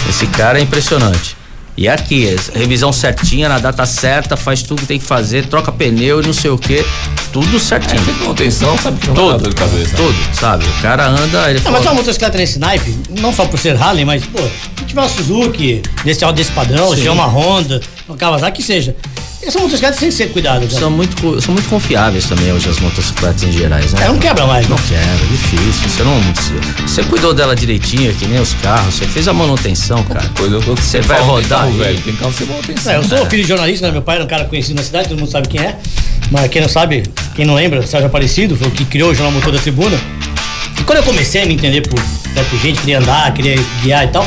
Speaker 7: Esse cara é impressionante. E aqui, revisão certinha, na data certa, faz tudo que tem que fazer, troca pneu e não sei o que, tudo certinho.
Speaker 6: É, manutenção, sabe que não dar
Speaker 7: Tudo,
Speaker 6: de cabeça.
Speaker 7: tudo, sabe? O cara anda, ele
Speaker 1: Não, mas
Speaker 7: fala,
Speaker 1: uma motocicleta nesse naipe, não só por ser Harley, mas, pô, se tiver uma Suzuki, desse, desse padrão, se tiver uma Honda, uma Kawasaki, que seja. Essas motocicletas têm que ser cuidadas.
Speaker 7: são muito, são muito confiáveis também hoje as motocicletas em gerais, né?
Speaker 1: É, não quebra mais,
Speaker 7: Não
Speaker 1: né?
Speaker 7: quebra, é difícil. Você não. Você, você cuidou dela direitinho, que nem os carros, você fez a manutenção, cara.
Speaker 6: Coisa que eu
Speaker 7: Você
Speaker 6: sempre
Speaker 7: vai rodar
Speaker 6: carro velho, tem carro sem manutenção.
Speaker 1: É, eu sou filho de jornalista, né? Meu pai era um cara conhecido na cidade, todo mundo sabe quem é. Mas quem não sabe, quem não lembra, Sérgio Aparecido, foi o que criou o Jornal Motor da Tribuna. E quando eu comecei a me entender por, né, por gente, queria andar, queria guiar e tal,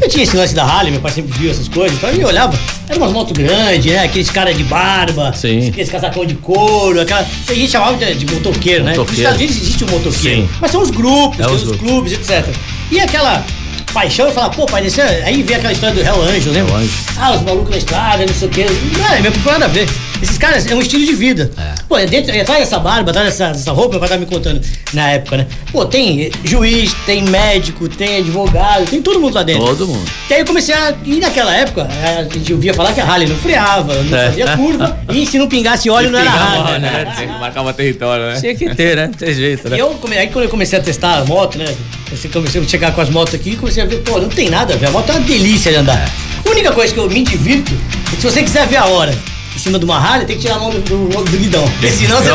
Speaker 1: eu tinha esse lance da Harley, meu pai sempre viu essas coisas, então eu olhava, eram umas motos grandes, né? Aqueles caras de barba,
Speaker 7: Sim.
Speaker 1: aqueles casacão de couro, aquela. A gente chamava de, de motoqueiro, né? Nos
Speaker 7: Motoqueiro.
Speaker 1: Estados Unidos existe o motoqueiro.
Speaker 7: Sim.
Speaker 1: Mas são os grupos,
Speaker 7: É,
Speaker 1: tem
Speaker 7: os
Speaker 1: os, clubes, etc. E aquela paixão, eu falava, pô, pai, desse, aí vem aquela história do Hell Angel, lembra?
Speaker 7: Hell Angel.
Speaker 1: Ah, os malucos na estrada, não sei o quê. Não, é, não tem nada a ver. Esses caras é um estilo de vida. Pô, é dentro, é atrás dessa barba, atrás dessa, dessa roupa, meu pai tava me contando na época, né? Pô, tem juiz, tem médico, tem advogado, tem todo mundo lá dentro.
Speaker 7: Todo mundo.
Speaker 1: E aí eu comecei a. E naquela época, a gente ouvia falar que a Harley não freava, não
Speaker 7: É.
Speaker 1: fazia curva, e se não pingasse óleo não era Harley.
Speaker 6: né? Tem que marcar território, né?
Speaker 7: Tinha que ter, né? Não tem jeito, né?
Speaker 1: E eu, aí quando eu comecei a testar a moto, né? Eu comecei a chegar com as motos aqui e comecei a ver, pô, não tem nada a ver. A moto é uma delícia de andar. A única coisa que eu me divirto é que se você quiser ver a hora em cima de uma Harley, tem que tirar a mão do, do, do guidão. Porque senão você.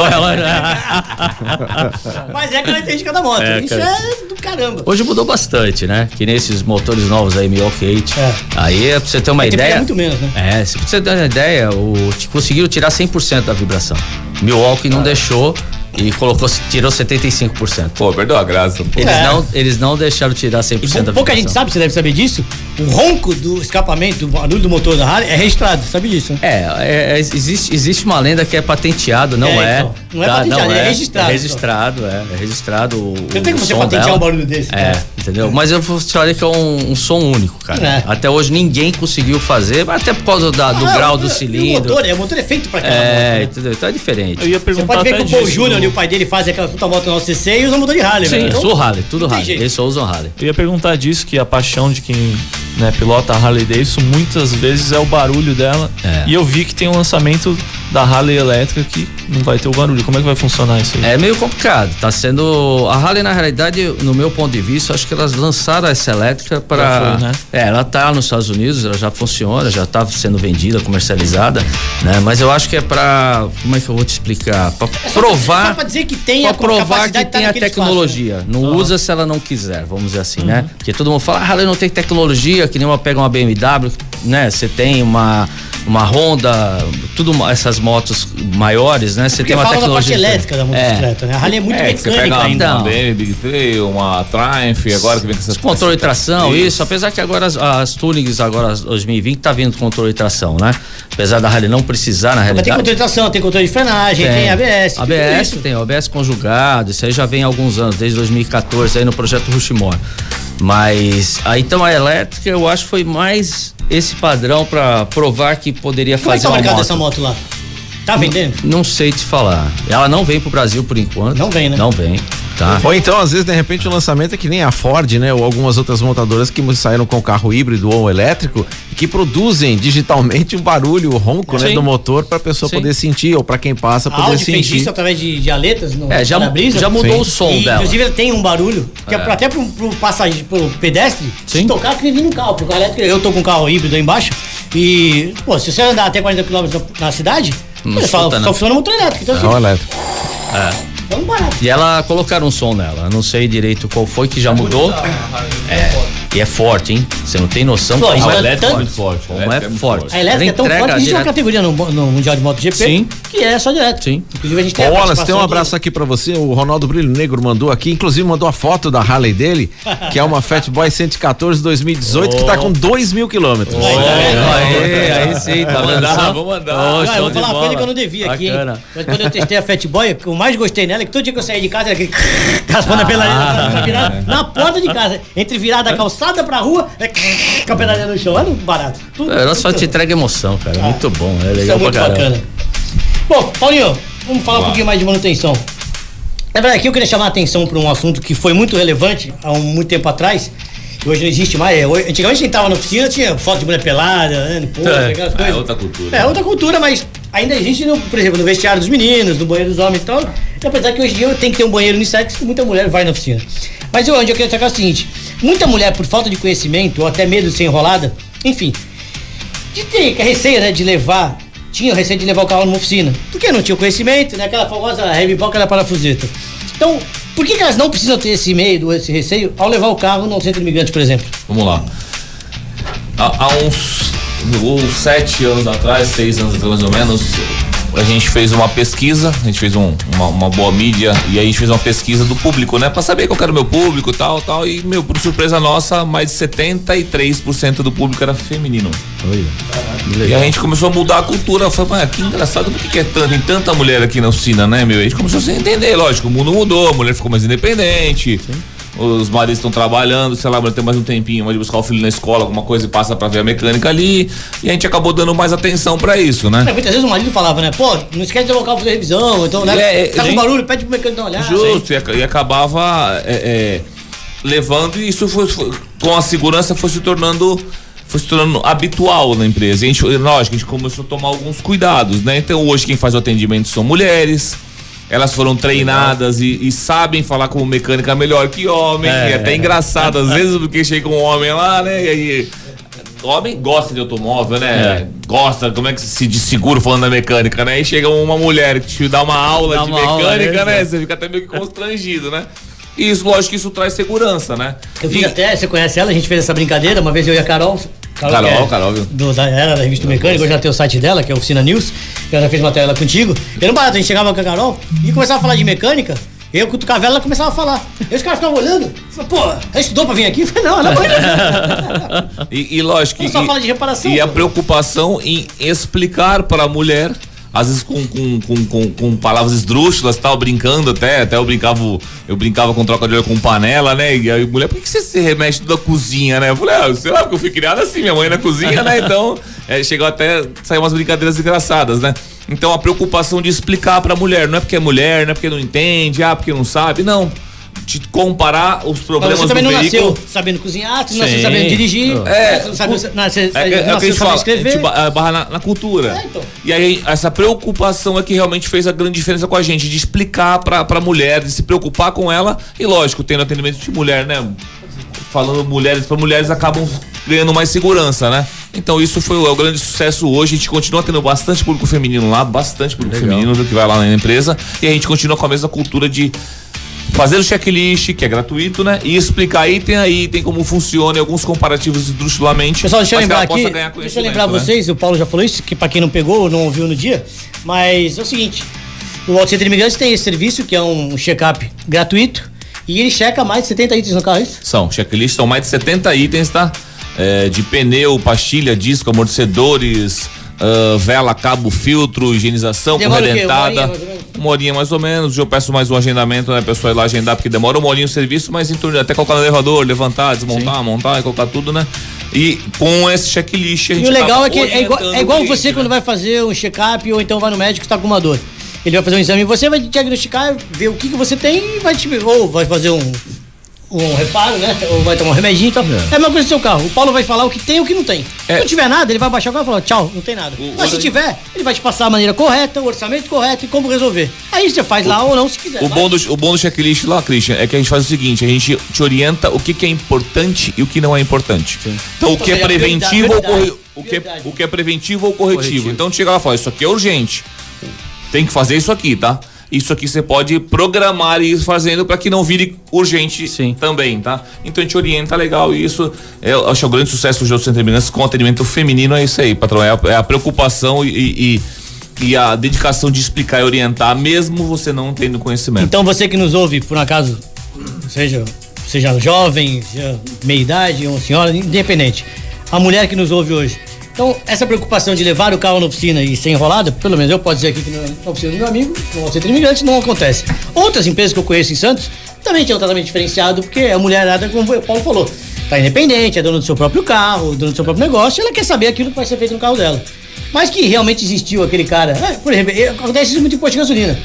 Speaker 1: Mas é característica da moto.
Speaker 7: É,
Speaker 1: Isso
Speaker 7: cara.
Speaker 1: é do caramba.
Speaker 7: Hoje mudou bastante, né? Que nesses motores novos aí, Milwaukee 8.
Speaker 1: É.
Speaker 7: Aí, pra você ter uma
Speaker 1: que
Speaker 7: ideia.
Speaker 1: muito menos, né?
Speaker 7: É, se você ter uma ideia, o, conseguiram tirar 100% da vibração. Milwaukee
Speaker 1: Ah.
Speaker 7: não deixou e colocou, tirou 75%.
Speaker 6: Pô, perdeu a graça. pô.
Speaker 7: Eles,
Speaker 1: É.
Speaker 7: não, eles não deixaram tirar 100%
Speaker 1: E
Speaker 7: da
Speaker 1: pouca gente sabe, você deve saber disso. O ronco do escapamento, do barulho do motor da Harley é registrado, sabe disso, né?
Speaker 7: É, é, é, existe, existe uma lenda que é patenteado, não
Speaker 1: É,
Speaker 7: é.
Speaker 1: então. Não é patenteado, é registrado,
Speaker 7: É registrado, é. É registrado. O,
Speaker 1: Não tem como você patentear
Speaker 7: dela.
Speaker 1: um barulho desse,
Speaker 7: É,
Speaker 1: cara.
Speaker 7: entendeu? Mas eu vou te falar que é um, um som único, cara.
Speaker 1: É.
Speaker 7: Até hoje ninguém conseguiu fazer, até por causa da- do
Speaker 1: Ah,
Speaker 7: grau
Speaker 1: o-
Speaker 7: do cilindro.
Speaker 1: O motor, é, o motor é feito pra aquela
Speaker 7: É,
Speaker 1: moto, né?
Speaker 7: entendeu? Então é diferente.
Speaker 5: Eu ia
Speaker 1: Você
Speaker 5: perguntar
Speaker 1: pode ver que o Paul Júnior e o pai dele fazem aquela puta moto no CC e usa motor de Harley,
Speaker 7: Sim,
Speaker 1: velho. Então,
Speaker 7: sou Harley, tudo
Speaker 1: não
Speaker 7: Harley.
Speaker 1: jeito.
Speaker 7: Eles só usam Harley.
Speaker 5: Eu ia perguntar disso, que a paixão de quem né, pilota a Harley Davidson muitas vezes é o barulho dela.
Speaker 7: É.
Speaker 5: E eu vi que tem um lançamento da Harley elétrica que não vai ter o barulho. Como é que vai funcionar isso aí?
Speaker 7: É meio complicado. Tá sendo. A Harley, na realidade, no meu ponto de vista, acho que elas lançaram essa elétrica para.
Speaker 5: Né?
Speaker 7: É, ela tá nos Estados Unidos, ela já funciona, já tá sendo vendida, comercializada, né? Mas eu acho que é pra. Como é que eu vou te explicar? Pra
Speaker 1: É só
Speaker 7: provar.
Speaker 1: pra dizer que tem
Speaker 7: Pra
Speaker 1: a
Speaker 7: provar que
Speaker 1: tá
Speaker 7: tem a
Speaker 1: naquele espaço,
Speaker 7: tecnologia. Não usa se ela não quiser, vamos dizer assim, né?
Speaker 1: Uhum.
Speaker 7: Porque todo mundo fala, ah, Harley não tem tecnologia, que nem uma pega uma BMW, né? Você tem uma, uma Honda, tudo essas motos maiores, né? Você tem uma
Speaker 1: fala da parte
Speaker 7: tecnologia.
Speaker 1: elétrica da motocicleta, né? A Harley é muito
Speaker 6: É, que você
Speaker 1: mecânica
Speaker 6: pega
Speaker 1: ainda.
Speaker 6: uma
Speaker 7: Não.
Speaker 6: BMW, Big 3, uma Triumph, agora que vem com essas
Speaker 7: Controle de tração,
Speaker 6: Isso.
Speaker 7: isso. Apesar que agora as, as tunings, agora as 2020, tá vindo controle de tração, né? Apesar da Harley não precisar, na
Speaker 1: Mas tem
Speaker 7: realidade.
Speaker 1: controle de tração, tem controle de frenagem, tem, ABS. tudo
Speaker 7: ABS
Speaker 1: isso.
Speaker 7: tem, ABS conjugado, isso aí já vem há alguns anos, desde 2014 aí no projeto Rushmore. Mas aí então a elétrica eu acho que foi mais esse padrão pra provar que poderia
Speaker 1: Como é que
Speaker 7: fazer
Speaker 1: tá
Speaker 7: uma moto.
Speaker 1: dessa moto lá? Tá vendendo?
Speaker 7: Não sei te falar. Ela não vem pro Brasil por enquanto.
Speaker 1: Não vem, né?
Speaker 7: Não vem, tá?
Speaker 4: Ou então, às vezes, de repente, o lançamento é que nem a Ford, né? Ou algumas outras montadoras que saíram com carro híbrido ou elétrico e que produzem digitalmente um barulho, o ronco, né?
Speaker 7: Sim.
Speaker 4: Do motor pra pessoa
Speaker 7: Sim.
Speaker 4: poder sentir ou pra quem passa
Speaker 1: A
Speaker 4: poder
Speaker 1: Audi fez
Speaker 4: sentir.
Speaker 1: isso através de, de aletas no
Speaker 7: É, já, já mudou
Speaker 4: Sim.
Speaker 7: o som
Speaker 1: E,
Speaker 7: dela.
Speaker 1: Inclusive ele tem um barulho que é,
Speaker 7: É.
Speaker 1: pra- até pro, pro passageiro, pro pedestre, se
Speaker 7: Sim.
Speaker 1: tocar que nem no carro. Porque o elétrico, eu tô com um carro híbrido aí embaixo e, pô, se você andar até 40 km na, na cidade,
Speaker 7: Não
Speaker 1: só,
Speaker 7: escuta,
Speaker 1: só
Speaker 7: não.
Speaker 1: funciona motor elétrico. Então,
Speaker 4: Não,
Speaker 1: assim,
Speaker 4: elétrico.
Speaker 1: é barato.
Speaker 7: E ela colocaram um som nela. Não sei direito qual foi que já mudou. É. E é forte, hein? Você não tem noção
Speaker 1: Pô,
Speaker 7: como
Speaker 1: isso
Speaker 7: é,
Speaker 1: é
Speaker 6: é
Speaker 1: tanto-
Speaker 6: muito forte.
Speaker 7: como é forte.
Speaker 1: A elétrica é tão forte que existe uma categoria no, no Mundial de MotoGP
Speaker 7: Sim.
Speaker 1: que é só direto.
Speaker 7: Sim.
Speaker 1: Inclusive a gente tem
Speaker 4: Ô,
Speaker 1: a
Speaker 4: Wallace, tem um
Speaker 7: é
Speaker 4: abraço aqui pra você. O Ronaldo Brilho Negro mandou aqui, inclusive mandou a foto da Harley dele, que é uma Fatboy 114 2018, que tá com 2 mil quilômetros.
Speaker 1: Aí, tá?
Speaker 7: Aí, aí sim, tá
Speaker 6: Vou
Speaker 7: vendo?
Speaker 6: mandar, vou mandar.
Speaker 1: Ah, eu vou
Speaker 7: de
Speaker 1: falar uma coisa que eu não devia aqui, hein? Mas quando eu testei a Fat Boy, o que eu mais gostei nela é que todo dia que eu saía de casa era aquele *laughs* raspando a pedaleira na, virada, na porta de casa. Entre virar da calçada pra rua, é, *laughs* com a pedaleira no chão. Olha o barato. Tudo,
Speaker 7: Ela só
Speaker 1: tudo.
Speaker 7: te entrega emoção, cara. Muito bom. É
Speaker 1: Isso é
Speaker 7: legal pra
Speaker 1: muito
Speaker 7: caramba.
Speaker 1: bacana. Bom, Paulinho, vamos falar um pouquinho mais de manutenção. Na verdade, aqui eu queria chamar a atenção para um assunto que foi muito relevante há um, muito tempo atrás. E hoje não existe mais. É, Antigamente a gente tava na oficina, tinha foto de mulher pelada, né, pô,
Speaker 7: É.
Speaker 1: aquelas
Speaker 6: É
Speaker 1: coisas.
Speaker 6: outra cultura.
Speaker 1: É outra cultura, mas ainda existe, no, por exemplo, no vestiário dos meninos, no banheiro dos homens e tal. Apesar que hoje em dia tem que ter um banheiro unissex, que muita mulher vai na oficina. Mas eu, onde eu queria destacar é o seguinte: muita mulher, por falta de conhecimento ou até medo de ser enrolada, enfim, de ter receio, né, de levar, tinha receio de levar o carro numa oficina. Porque não tinha conhecimento, né, aquela famosa heavy boca da parafuseta. Então, por que, que elas não precisam ter esse medo, esse receio, ao levar o carro no centro imigrante, por exemplo?
Speaker 6: Vamos lá. Há, há uns, uns sete anos atrás, seis anos atrás mais ou menos, a gente fez uma pesquisa, a gente fez um- uma, uma boa mídia e aí a gente fez uma pesquisa do público, né? Pra saber qual era o meu público e tal, tal. E, meu, por surpresa nossa, mais de 73% do público era feminino. E a gente começou a mudar a cultura. Foi, mas que engraçado, por que, que é tanto? Tem tanta mulher aqui na oficina, né, meu? A gente começou a se entender, lógico, o mundo mudou, a mulher ficou mais independente. Os maridos estão trabalhando, sei lá, tem mais um tempinho, vai buscar o filho na escola, alguma coisa e passa pra ver a mecânica ali. E a gente acabou dando mais atenção pra isso, né?
Speaker 1: É, muitas vezes o marido falava, né, pô, não esquece de levar o pra fazer revisão, então, né,
Speaker 6: É,
Speaker 1: tá com
Speaker 6: gente-
Speaker 1: barulho, pede pro mecânico dar uma olhada.
Speaker 6: Justo, e, e acabava é, é, levando e isso foi, foi- com a segurança foi se tornando foi se tornando habitual na empresa. E a gente, lógico, a gente começou a tomar alguns cuidados, né? Então hoje quem faz o atendimento são mulheres. Elas foram treinadas e, e sabem falar como mecânica melhor que homem.
Speaker 7: É.
Speaker 6: É até engraçado, às vezes, porque chega um homem lá, né? E aí homem gosta de automóvel, né? Gosta, como é que se de seguro falando da mecânica, né? E chega uma mulher que te dá uma aula
Speaker 7: Dá
Speaker 6: de
Speaker 7: uma aula,
Speaker 6: mecânica,
Speaker 7: né?
Speaker 6: né? Você fica até meio que constrangido, né? E isso, lógico que isso traz segurança, né?
Speaker 1: Eu
Speaker 6: E-
Speaker 1: até, você conhece ela, a gente fez essa brincadeira, uma vez eu e a Carol.
Speaker 6: Carol,
Speaker 1: que é
Speaker 6: Carol, viu?
Speaker 1: Do, da, era da revista Mecânica, hoje já tem o site dela, que é a Oficina News, que ela já fez matéria contigo. Era barato, a gente chegava com a Carol e começava a falar de mecânica. Eu cutucava ela, ela começava a falar. E os caras ficavam olhando. Falei, pô, ela estudou pra vir aqui? *laughs* Eu falei, não, ela vai. *laughs*
Speaker 6: E, e lógico
Speaker 1: Ela
Speaker 6: que.
Speaker 1: só
Speaker 6: e-
Speaker 1: fala de reparação,
Speaker 6: E a
Speaker 1: pô.
Speaker 6: preocupação em explicar para a mulher, às vezes com, com, com, com, com palavras esdrúxulas, tal, brincando até, até eu brincava, eu brincava com troca de olho com panela, né? E aí, mulher, por que você se remete à cozinha, né? Eu falei, ah, sei lá, porque eu fui criado assim, minha mãe na cozinha, né? Então, *laughs* é, chegou até a sair umas brincadeiras engraçadas, né? Então a preocupação de explicar pra mulher, não é porque é mulher, não é porque não entende, ah, porque não sabe, não. De comparar os
Speaker 1: Mas
Speaker 6: problemas
Speaker 1: você também
Speaker 6: do
Speaker 1: não
Speaker 6: veículo.
Speaker 1: nasceu sabendo cozinhar, você não nasceu sabendo dirigir,
Speaker 6: É.
Speaker 1: você não sabe, nasceu,
Speaker 6: É, é o que a
Speaker 1: nasceu
Speaker 6: gente
Speaker 1: sabendo
Speaker 6: fala, a
Speaker 1: escrever.
Speaker 6: ah, barra na, na cultura.
Speaker 1: É, então.
Speaker 6: E aí, essa preocupação é que realmente fez a grande diferença com a gente, de explicar pra, pra mulher, de se preocupar com ela. E lógico, tendo atendimento de mulher, né? Falando mulheres para mulheres acabam ganhando mais segurança, né? Então isso foi o, é o grande sucesso hoje. A gente continua tendo bastante público feminino lá, bastante público feminino do que vai lá na empresa. E a gente continua com a mesma cultura de fazer o checklist, que é gratuito, né? E explicar item a item como funciona e alguns comparativos esdrúxulamente.
Speaker 1: Pessoal, deixa eu lembrar aqui, deixa eu lembrar
Speaker 6: né?
Speaker 1: vocês, o Paulo já falou isso, que pra quem não pegou ou não ouviu no dia, mas é o seguinte, o Auto Center Imigrantes tem esse serviço, que é um check-up gratuito, e ele checa mais de 70 itens no carro, é isso?
Speaker 6: São, checklist, são mais de 70 itens, tá? É, de pneu, pastilha, disco, amortecedores, ah, vela, cabo, filtro, higienização,
Speaker 1: Demora
Speaker 6: corredentada.
Speaker 1: Horinha, mais ou menos?
Speaker 6: Uma horinha mais ou menos. Eu peço mais um agendamento, né? A pessoa ir lá agendar, porque demora uma horinha o serviço, mas em torno até colocar no elevador, levantar, desmontar, montar e colocar tudo, né? E com esse checklist a gente
Speaker 1: E o legal é que é igual, é igual
Speaker 6: cliente,
Speaker 1: você
Speaker 6: né?
Speaker 1: quando vai fazer um check-up ou então vai no médico que está com uma dor. Ele vai fazer um exame e você vai diagnosticar, ver o que, que você tem e vai te. Ou vai fazer um, um reparo, né? Ou vai tomar um remedinho e tal. É. a mesma coisa do seu carro. O Paulo vai falar o que tem e o que não tem.
Speaker 6: É.
Speaker 1: Se não tiver nada, ele vai baixar o carro e falar, tchau, não tem nada. Mas se tiver, ele vai te passar a maneira correta, o orçamento correto e como resolver. Aí você faz lá ou não, se quiser.
Speaker 6: O
Speaker 1: Vai.
Speaker 6: bom, do, o bom do checklist lá, Christian, é que a gente faz o seguinte: a gente te orienta o que, que é importante e o que não é importante. Então, o que é preventivo ou
Speaker 1: prioridade,
Speaker 6: corre- o que, é- o que é preventivo ou corretivo.
Speaker 7: Corretivo.
Speaker 6: Então, chega lá e fala: Isso aqui é urgente. Tem que fazer isso aqui, tá? Isso aqui você pode programar e ir fazendo para que não vire urgente
Speaker 5: Sim.
Speaker 6: também, tá? Então a gente orienta legal e isso é, eu acho que é o grande sucesso do Jogo Centro Minas com atendimento feminino é isso aí, patrão. É a, é a preocupação e, e, e a dedicação de explicar e orientar, mesmo você não tendo conhecimento.
Speaker 1: Então você que nos ouve, por um acaso, seja, seja jovem, seja meia idade, ou senhora, independente. A mulher que nos ouve hoje. Então, essa preocupação de levar o carro na oficina e ser enrolada, pelo menos eu posso dizer aqui que na na oficina do meu amigo, no centro imigrante, não acontece. Outras empresas que eu conheço em Santos também tem um tratamento diferenciado, porque a mulherada, como o Paulo falou, tá independente, é dona do seu próprio carro, dona do seu próprio negócio, e ela quer saber aquilo que vai ser feito no carro dela. Mas que realmente existiu aquele cara. é, por exemplo, é, acontece isso muito em posto de gasolina.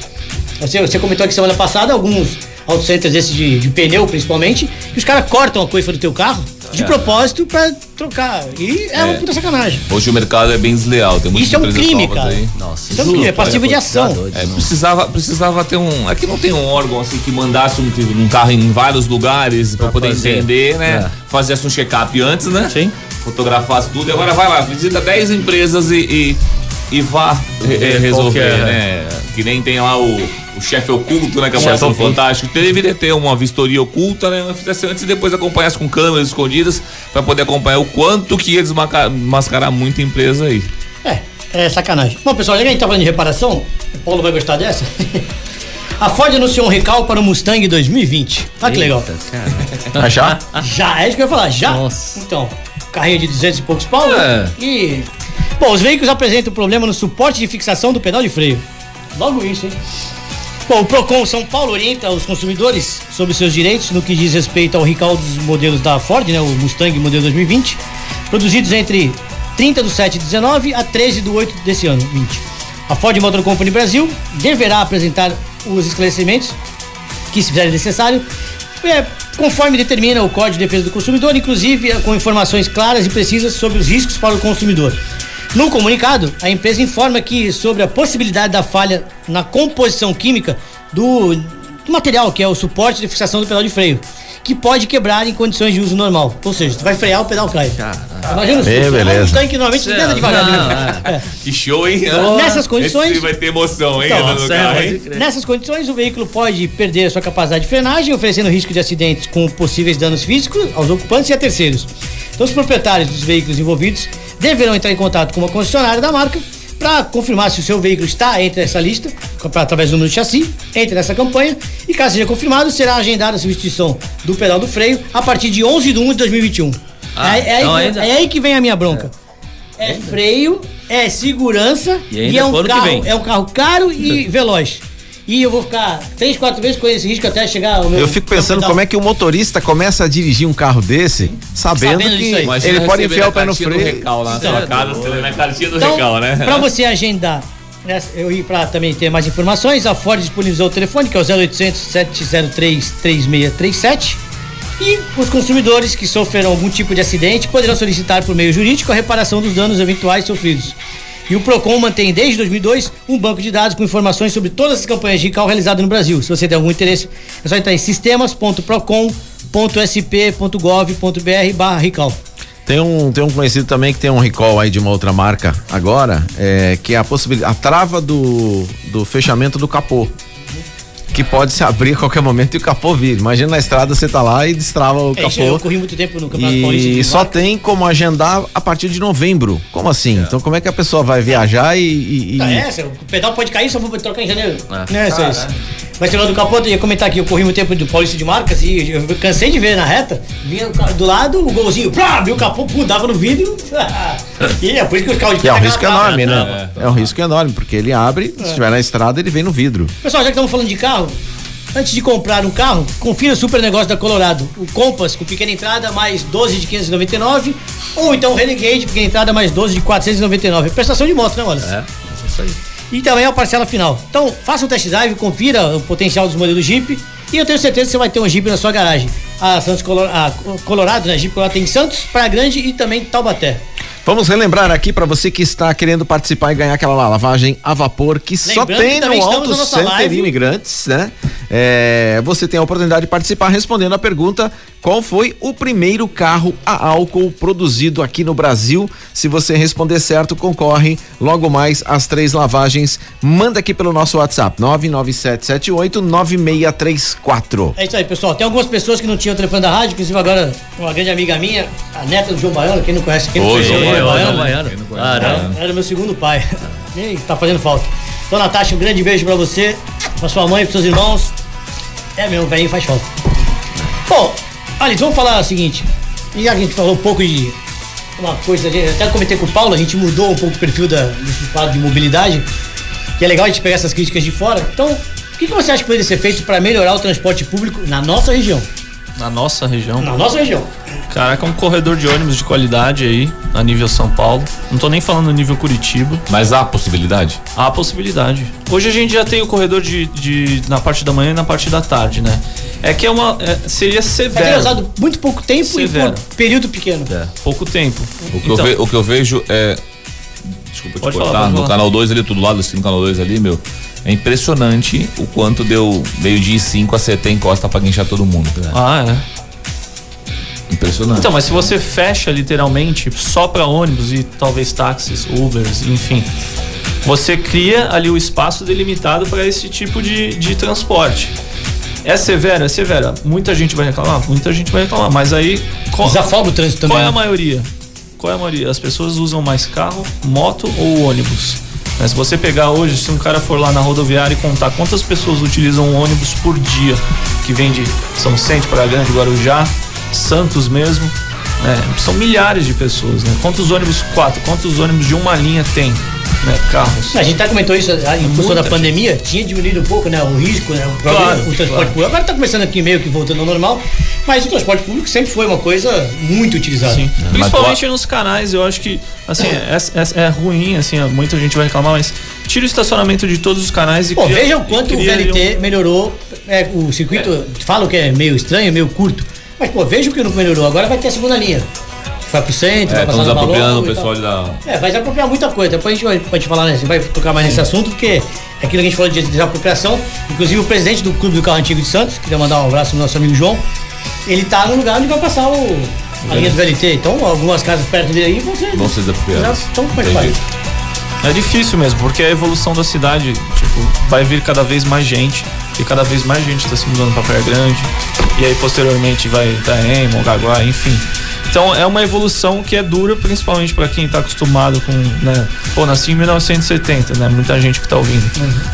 Speaker 1: Você, você comentou aqui semana passada alguns auto centers desses de, de pneu, principalmente, que os caras cortam a coifa do teu carro de propósito pra trocar. E é, uma
Speaker 6: É.
Speaker 1: puta sacanagem.
Speaker 6: Hoje o mercado é bem desleal, tem muitas
Speaker 1: Isso é um
Speaker 6: empresas
Speaker 1: crime, cara.
Speaker 6: aí.
Speaker 7: Nossa,
Speaker 1: Isso é um crime, é passivo de ação.
Speaker 6: É, precisava, precisava ter um. Aqui não tem um órgão assim que mandasse um, um carro em vários lugares pra, poder
Speaker 7: fazer.
Speaker 6: entender, né?
Speaker 7: É.
Speaker 6: Fazesse um check-up antes, né?
Speaker 5: Sim.
Speaker 6: Fotografasse tudo e agora vai lá, visita 10 empresas e, e, e vá re- resolver,
Speaker 5: é,
Speaker 6: né? Que nem tem lá o, o chefe oculto, né? Que aparece no. Fantástico. Deveria ter uma vistoria oculta, né? Fizesse antes e depois acompanhasse com câmeras escondidas pra poder acompanhar o quanto que ia desmascarar mascarar muita empresa aí.
Speaker 1: É, é sacanagem. Bom, pessoal, já que a gente tá falando de reparação, o Paulo vai gostar dessa. *laughs* A Ford anunciou um recall para o Mustang 2020. Olha que legal.
Speaker 5: Ah, já?
Speaker 1: Já, é isso que eu ia falar, já?
Speaker 7: Nossa.
Speaker 1: Então, carrinho de 200 e poucos pau, né?
Speaker 7: É.
Speaker 1: E. Bom, os veículos apresentam problema no suporte de fixação do pedal de freio. Logo isso, hein? Bom, o PROCON São Paulo orienta os consumidores sobre seus direitos no que diz respeito ao recall dos modelos da Ford, né? O Mustang modelo 2020, produzidos entre 30 do 7 de 19 a 13 do 8 desse ano, 20. A Ford Motor Company Brasil deverá apresentar os esclarecimentos que se fizerem necessário, é, conforme determina o Código de Defesa do Consumidor, inclusive com informações claras e precisas sobre os riscos para o consumidor. No comunicado, a empresa informa que sobre a possibilidade da falha na composição química do, do material, que é o suporte de fixação do pedal de freio, que pode quebrar em condições de uso normal. Ou seja, tu vai frear, o pedal cai. Imagina o
Speaker 4: É, beleza.
Speaker 1: Um tanque normalmente
Speaker 7: Céu,
Speaker 1: tenta devagar.
Speaker 7: não,
Speaker 1: né? *laughs* É.
Speaker 6: Que show, hein?
Speaker 1: Nessas condições-
Speaker 6: Esse vai ter emoção, hein?
Speaker 1: Então,
Speaker 6: no carro, hein?
Speaker 1: Nessas condições, o veículo pode perder a sua capacidade de frenagem, oferecendo risco de acidentes com possíveis danos físicos aos ocupantes e a terceiros. Então, os proprietários dos veículos envolvidos deverão entrar em contato com uma concessionária da marca para confirmar se o seu veículo está entre essa lista, através do número de chassi, entre nessa campanha, e caso seja confirmado, será agendada a substituição do pedal do freio a partir de 11 de 1 de 2021.
Speaker 7: Ah,
Speaker 1: é, é
Speaker 7: então
Speaker 1: aí,
Speaker 7: ainda-
Speaker 1: é aí que vem a minha bronca. É freio, é segurança
Speaker 7: E
Speaker 1: e, é um carro, é um carro caro e *laughs* veloz. E eu vou ficar três, quatro vezes com esse risco até chegar ao meu.
Speaker 4: Eu fico pensando como é que o motorista começa a dirigir um carro desse, sabendo,
Speaker 1: Sabendo
Speaker 4: que ele pode enfiar o pé no freio.
Speaker 6: Recal lá na
Speaker 1: Então,
Speaker 6: sua casa, você na cartinha do
Speaker 1: Então,
Speaker 6: recal, né?
Speaker 1: pra você agendar, né, eu ir pra também ter mais informações, a Ford disponibilizou o telefone, que é o 0800 703 3637. E os consumidores que sofreram algum tipo de acidente poderão solicitar por meio jurídico a reparação dos danos eventuais sofridos. E o Procon mantém desde 2002 um banco de dados com informações sobre todas as campanhas de recall realizadas no Brasil. Se você tem algum interesse, é só entrar em sistemas.procon.sp.gov.br barra recall.
Speaker 4: Tem um, tem um conhecido também que tem um recall aí de uma outra marca agora, é, que é a possibilidade, a trava do, do fechamento do capô. Que pode se abrir a qualquer momento e o capô vir. Imagina na estrada você tá lá e destrava o
Speaker 1: É, isso eu
Speaker 4: capô.
Speaker 1: corri muito tempo no Campeonato Paulista
Speaker 4: E
Speaker 1: de
Speaker 4: só
Speaker 1: marca.
Speaker 4: tem como agendar a partir de novembro. Como assim? Então como é que a pessoa vai viajar e. e- e-
Speaker 1: Tá, é, o pedal pode cair, só vou trocar em janeiro.
Speaker 7: É.
Speaker 1: Né, isso, é isso. Mas falando do capô, eu ia comentar aqui, eu corri muito tempo do Paulista de Marcas e eu cansei de ver na reta, vinha do lado, o golzinho, plá, viu o capô, dava no vidro. *laughs* e é por isso que os carros de
Speaker 4: é um risco enorme, né? É um risco enorme, porque ele abre, se estiver na estrada, ele vem no vidro.
Speaker 1: Pessoal, já que estamos falando de carro, antes de comprar um carro, confira o super negócio da Colorado. O Compass com pequena entrada mais 12 de 599 ou então o Renegade pequena entrada mais 12 de 499. Prestação de moto, né, Wallace?
Speaker 7: É, isso aí.
Speaker 1: E também a parcela final. Então, faça um test drive, confira o potencial dos modelos Jeep e eu tenho certeza que você vai ter um Jeep na sua garagem. A Santos Color- a Colorado, né? Jeep Colorado tem em Santos, Praia Grande e também Taubaté.
Speaker 4: Vamos relembrar aqui para você que está querendo participar e ganhar aquela lavagem a vapor que só
Speaker 1: Lembrando
Speaker 4: tem
Speaker 1: que também
Speaker 4: no Auto
Speaker 1: nossa
Speaker 4: Center
Speaker 1: live.
Speaker 4: Imigrantes, né? É, você tem a oportunidade de participar respondendo a pergunta: qual foi o primeiro carro a álcool produzido aqui no Brasil? Se você responder certo, concorre logo mais às três lavagens. Manda aqui pelo nosso WhatsApp 997789634.
Speaker 1: É isso aí, pessoal. Tem algumas pessoas que não tinham o telefone da rádio, inclusive agora uma grande amiga minha, a neta do João Baiano, quem não conhece, quem não
Speaker 6: Ô,
Speaker 1: conhece
Speaker 6: João
Speaker 1: o
Speaker 6: Baiano,
Speaker 1: Baiano,
Speaker 7: Baiano.
Speaker 6: Quem não conhece
Speaker 7: Caramba.
Speaker 6: Baiano.
Speaker 1: Era meu segundo pai. *laughs* Tá fazendo falta. Então, Natasha, um grande beijo pra você, pra sua mãe, pros seus irmãos. É mesmo, velho, faz falta. Bom, Alice, vamos falar o seguinte. E já que a gente falou um pouco de uma coisa, até comentei com o Paulo, a gente mudou um pouco o perfil da, desse quadro de mobilidade, que é legal a gente pegar essas críticas de fora. Então, o que, que você acha que poderia ser feito para melhorar o transporte público na nossa região?
Speaker 5: Na nossa região.
Speaker 1: Na nossa região.
Speaker 5: Caraca, um corredor de ônibus de qualidade aí, a nível São Paulo. Não tô nem falando no nível Curitiba.
Speaker 6: Mas há possibilidade?
Speaker 5: Há possibilidade. Hoje a gente já tem o corredor de, de- na parte da manhã e na parte da tarde, né? É que é uma. é- seria severo.
Speaker 1: usado muito pouco tempo
Speaker 5: Severo.
Speaker 1: e por período pequeno.
Speaker 5: Pouco tempo.
Speaker 6: O que,
Speaker 5: Então,
Speaker 6: eu, ve- o que eu vejo é. Desculpa te
Speaker 5: Pode
Speaker 6: cortar.
Speaker 5: falar,
Speaker 6: no
Speaker 5: falar.
Speaker 6: canal 2 ali, tudo lado, assim, no canal 2 ali, meu. É impressionante o quanto deu meio-dia e 5 a CT encosta pra guinchar todo mundo.
Speaker 5: Ah, é.
Speaker 6: Impressionante.
Speaker 5: Então, mas se você fecha literalmente só para ônibus e talvez táxis, Ubers, enfim, você cria ali o espaço delimitado para esse tipo de, de transporte. É severo, é severo. Muita gente vai reclamar, muita gente vai reclamar, mas aí qual,
Speaker 1: Desafoga o trânsito
Speaker 5: qual
Speaker 1: também.
Speaker 5: é a
Speaker 1: né?
Speaker 5: maioria? Qual é a maioria? As pessoas usam mais carro, moto ou ônibus. Mas se você pegar hoje, se um cara for lá na rodoviária e contar quantas pessoas utilizam um ônibus por dia, que vem de São Vicente, Praia Grande, Guarujá, Santos mesmo, né? são milhares de pessoas, né? Quantos ônibus quatro, quantos ônibus de uma linha tem, né? Carros.
Speaker 1: A gente até comentou isso em função
Speaker 5: Muita
Speaker 1: da pandemia, tinha diminuído um pouco, né? O risco, né? O, problema,
Speaker 5: Claro,
Speaker 1: o transporte
Speaker 5: claro.
Speaker 1: público. Agora tá começando aqui meio que voltando ao normal, mas o transporte público sempre foi uma coisa muito utilizada.
Speaker 5: Sim. Principalmente nos canais, eu acho que assim, é, é- é ruim, assim, muita gente vai reclamar, mas tira o estacionamento de todos os canais e
Speaker 1: Pô,
Speaker 5: cria-
Speaker 1: veja o quanto
Speaker 5: e
Speaker 1: o VLT melhorou. é, o circuito, falam que é meio estranho, meio curto. Mas, pô, veja o que não melhorou. Agora vai ter a segunda linha. Vai pro centro,
Speaker 6: É,
Speaker 1: vai passar
Speaker 6: apropriando o
Speaker 1: balão. e
Speaker 6: pessoal da.
Speaker 1: É, vai desapropriar muita coisa. Depois a gente vai, pode falar, né? Vai tocar mais nesse assunto, porque é aquilo que a gente falou de desapropriação. Inclusive o presidente do Clube do Carro Antigo de Santos, queria mandar um abraço pro nosso amigo João. Ele tá no lugar onde vai passar o, A linha do VLT. Então, algumas casas perto dele aí vão ser.
Speaker 6: Vão ser desapropriadas.
Speaker 1: Então, como é que
Speaker 6: Entendi.
Speaker 1: faz?
Speaker 5: É difícil mesmo, porque a evolução da cidade, tipo, vai vir cada vez mais gente, e cada vez mais gente está se mudando para Praia Grande, e aí posteriormente vai Itaém, Mongaguá, enfim. Então é uma evolução que é dura, principalmente para quem tá acostumado com, né, pô, nasci em 1970, né, muita gente que tá ouvindo.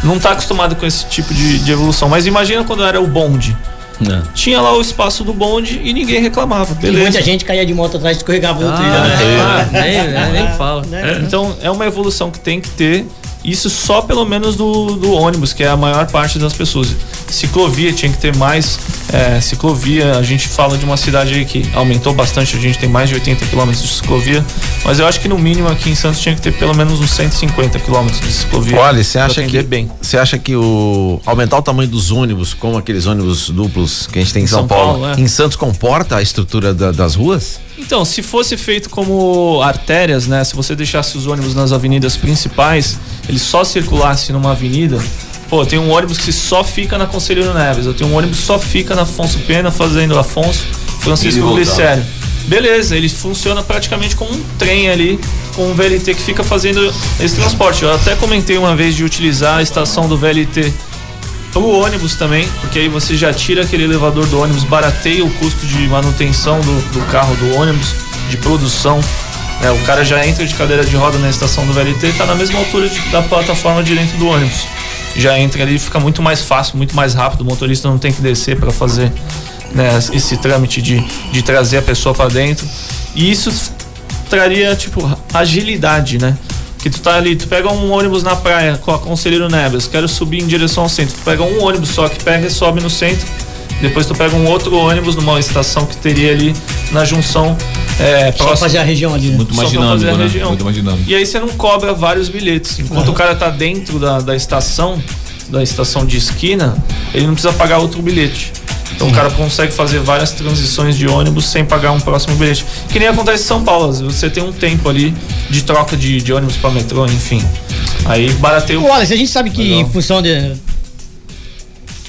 Speaker 5: Não tá acostumado com esse tipo de, de evolução, mas imagina quando era o bonde.
Speaker 7: Né?
Speaker 5: Tinha lá o espaço do bonde e ninguém reclamava,
Speaker 1: E
Speaker 5: beleza.
Speaker 1: muita gente caía de moto atrás e escorregava no trilho, né?
Speaker 7: Ah, nem, nem, nem fala.
Speaker 5: Então é uma evolução que tem que ter. Isso só pelo menos do, do ônibus, que é a maior parte das pessoas. Ciclovia tinha que ter mais é, ciclovia. A gente fala de uma cidade aí que aumentou bastante, a gente tem mais de 80 quilômetros de ciclovia. Mas eu acho que no mínimo aqui em Santos tinha que ter pelo menos uns 150 quilômetros de ciclovia.
Speaker 4: Olha, você acha que
Speaker 5: bem.
Speaker 4: você acha que o aumentar o tamanho dos ônibus, como aqueles ônibus duplos que a gente tem em São,
Speaker 5: São
Speaker 4: Paulo,
Speaker 5: Paulo, é.
Speaker 4: em Santos comporta a estrutura da- das ruas?
Speaker 5: Então, se fosse feito como artérias, né? Se você deixasse os ônibus nas avenidas principais, ele só circulasse numa avenida. Pô, tem um ônibus que só fica na Conselheiro Neves. Eu tenho um ônibus que só fica na Afonso Pena, fazendo Afonso, Francisco. Glicério. Beleza, ele funciona praticamente como um trem ali, com um VLT que fica fazendo esse transporte. Eu até comentei uma vez de utilizar a estação do VLT pro ônibus também, porque aí você já tira aquele elevador do ônibus, barateia o custo de manutenção do, do carro do ônibus, de produção. Né? o cara já entra de cadeira de roda na estação do VLT, tá na mesma altura de- da plataforma de dentro do ônibus. Já entra ali, fica muito mais fácil, muito mais rápido. O motorista não tem que descer para fazer né, esse trâmite de, de trazer a pessoa para dentro. E isso traria, tipo, agilidade, né? Que tu tá ali, tu pega um ônibus na praia com a Conselheiro Neves, quero subir em direção ao centro. Tu pega um ônibus só que pega e sobe no centro. Depois tu pega um outro ônibus numa estação que teria ali na junção é,
Speaker 1: Só fazer a região ali, né?
Speaker 6: Muito mais
Speaker 5: Só pra fazer
Speaker 6: dinâmico,
Speaker 5: a
Speaker 6: né?
Speaker 5: região.
Speaker 6: Muito mais dinâmico.
Speaker 5: E aí você não cobra vários bilhetes. Enquanto o cara tá dentro da, da estação, da estação de esquina, ele não precisa pagar outro bilhete. Então o cara consegue fazer várias transições de ônibus sem pagar um próximo bilhete. Que nem acontece em São Paulo. Você tem um tempo ali de troca de, de ônibus para metrô, enfim. Aí barateia o
Speaker 1: Olha, a gente sabe que
Speaker 5: Legal.
Speaker 1: em função de.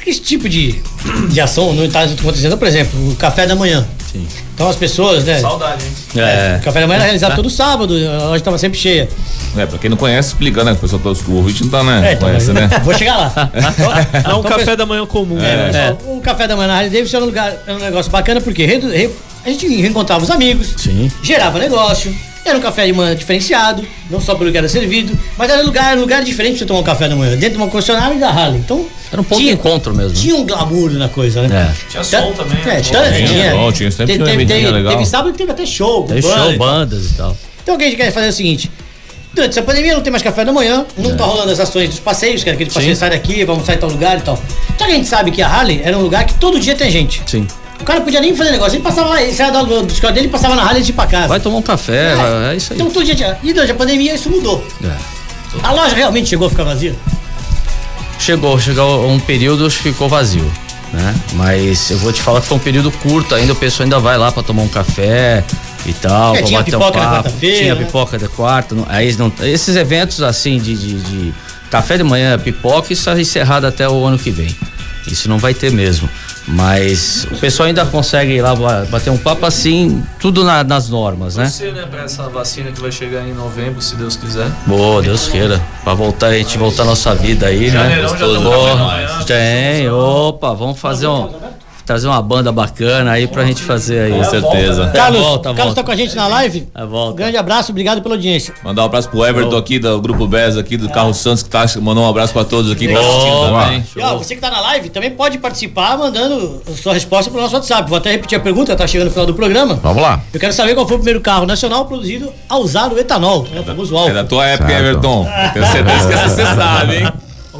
Speaker 1: que Esse tipo de, de ação não está acontecendo, por exemplo, o café da manhã.
Speaker 7: Sim.
Speaker 1: Então as pessoas, né?
Speaker 5: Saudade, hein?
Speaker 7: É.
Speaker 1: O café da manhã era realizado todo sábado, a loja estava sempre cheia.
Speaker 6: É, pra quem não conhece, explica, né? O pessoal tá, o ouvinte não tá, né?
Speaker 1: É, então,
Speaker 6: conhece, né?
Speaker 1: Vou chegar lá. *laughs*
Speaker 5: É um
Speaker 1: Então,
Speaker 5: café da manhã comum.
Speaker 1: É,
Speaker 5: né?
Speaker 1: pessoal, O café da manhã na Harley Davidson era um, lugar, era um negócio bacana porque redu- re- a gente reencontrava os amigos,
Speaker 7: Sim.
Speaker 1: gerava negócio, era um café de manhã diferenciado, não só pelo que era servido, mas era lugar, era um lugar diferente pra você tomar um café da manhã, dentro de uma concessionária e da Harley. Então,
Speaker 7: Era um ponto
Speaker 1: tinha,
Speaker 7: de encontro mesmo.
Speaker 1: tinha um glamour na coisa, né?
Speaker 7: É.
Speaker 5: Tinha som também.
Speaker 1: É,
Speaker 5: né?
Speaker 1: tinha,
Speaker 6: Tinha,
Speaker 1: tinha,
Speaker 6: som, tinha, sempre
Speaker 1: teve,
Speaker 6: tinha
Speaker 1: teve, teve,
Speaker 6: legal.
Speaker 1: teve sábado que teve até show.
Speaker 7: Tem
Speaker 1: banda
Speaker 7: show,
Speaker 1: e
Speaker 7: bandas e tal.
Speaker 1: Então o que a gente quer fazer é o seguinte. Durante essa pandemia não tem mais café da manhã, não tá rolando as ações dos passeios, que era aquele passeio sai daqui, vamos sair tal lugar e tal. Então a gente sabe que a Harley era um lugar que todo dia tem gente.
Speaker 7: Sim.
Speaker 1: O cara podia nem fazer negócio, ele passava lá, ele saia do, do escola dele e passava na Harley de ir pra casa.
Speaker 7: Vai tomar um café, é, é isso aí.
Speaker 1: Então todo dia. E durante a pandemia isso mudou.
Speaker 7: É.
Speaker 1: A loja realmente chegou a ficar vazia.
Speaker 7: Chegou, chegou um período que ficou vazio, né? Mas eu vou te falar que foi um período curto, ainda o pessoal ainda vai lá pra tomar um café e tal,
Speaker 1: É,
Speaker 7: pra bater um papo. Tinha
Speaker 1: né?
Speaker 7: pipoca de quarta, não- aí não, esses eventos assim de, de, de café de manhã, pipoca, isso é encerrado até o ano que vem. Isso não vai ter mesmo. Mas o pessoal ainda consegue ir lá ba- bater um papo assim, tudo na- nas normas, né?
Speaker 5: Você, né, pra essa vacina que vai chegar em novembro, se Deus quiser.
Speaker 7: Boa, Deus queira. Pra voltar, a gente voltar a nossa vida aí, né?
Speaker 5: Janeirão já tamo
Speaker 7: Boa.
Speaker 5: café da manhã.
Speaker 7: Tem, opa, vamos fazer um. Trazer uma banda bacana aí pra gente fazer aí.
Speaker 6: Com certeza.
Speaker 1: Carlos,
Speaker 7: volta,
Speaker 1: Carlos
Speaker 7: volta.
Speaker 1: tá com a gente na live.
Speaker 7: É, volta.
Speaker 1: Grande abraço, obrigado pela audiência.
Speaker 6: Mandar um abraço pro Everton aqui do Grupo BES aqui do Carro Santos que tá mandou um abraço pra todos aqui que tá assistindo também.
Speaker 1: E ó, você que tá na live também pode participar mandando a sua resposta pro nosso WhatsApp. Vou até repetir a pergunta, tá chegando no final do programa.
Speaker 4: Vamos lá.
Speaker 1: Eu quero saber qual foi o primeiro carro nacional produzido a usar o etanol, né, o famoso
Speaker 6: É
Speaker 1: álcool.
Speaker 6: da tua época,
Speaker 4: Certo.
Speaker 6: Everton. *laughs* Tenho certeza que essa você sabe, hein?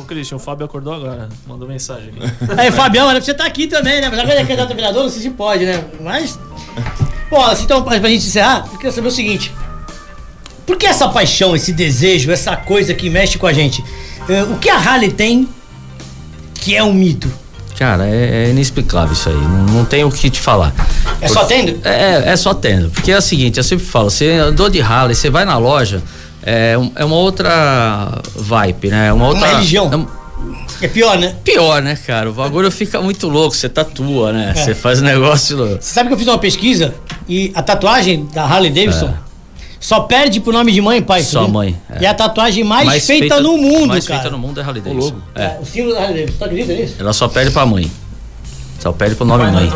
Speaker 5: Christian, o Fábio acordou agora. Mandou mensagem aqui. *laughs*
Speaker 1: Aí, Fabião, era pra você estar aqui também, né? Mas agora ele é candidato a vereador, não sei se pode, né? Mas. Bom, assim, então, pra gente encerrar, eu queria saber o seguinte. Por que essa paixão, esse desejo, essa coisa que mexe com a gente? Eh, o que a Harley tem que é um mito?
Speaker 7: Cara, é, é inexplicável isso aí. Não, não tem o que te falar.
Speaker 1: É só tendo?
Speaker 7: É, é só tendo. Porque é o seguinte, eu sempre falo, você andou de Harley, você vai na loja, é, é uma outra vibe, né? Uma outra.
Speaker 1: religião.
Speaker 7: é um-
Speaker 1: É pior, né?
Speaker 7: Pior, né, cara? O bagulho fica muito louco, você tatua, né?
Speaker 1: É.
Speaker 7: Você faz um negócio.
Speaker 1: Você sabe que eu fiz uma pesquisa e a tatuagem da Harley Davidson só perde pro nome de mãe e pai.
Speaker 7: É. Só mãe, é.
Speaker 1: E a tatuagem mais, feita, no mundo,
Speaker 7: mais
Speaker 1: cara.
Speaker 7: feita no mundo é Harley Davidson. É.
Speaker 1: O símbolo da Harley Davidson. Tu acredita nisso?
Speaker 7: Ela só perde pra mãe. Só perde pro nome mãe.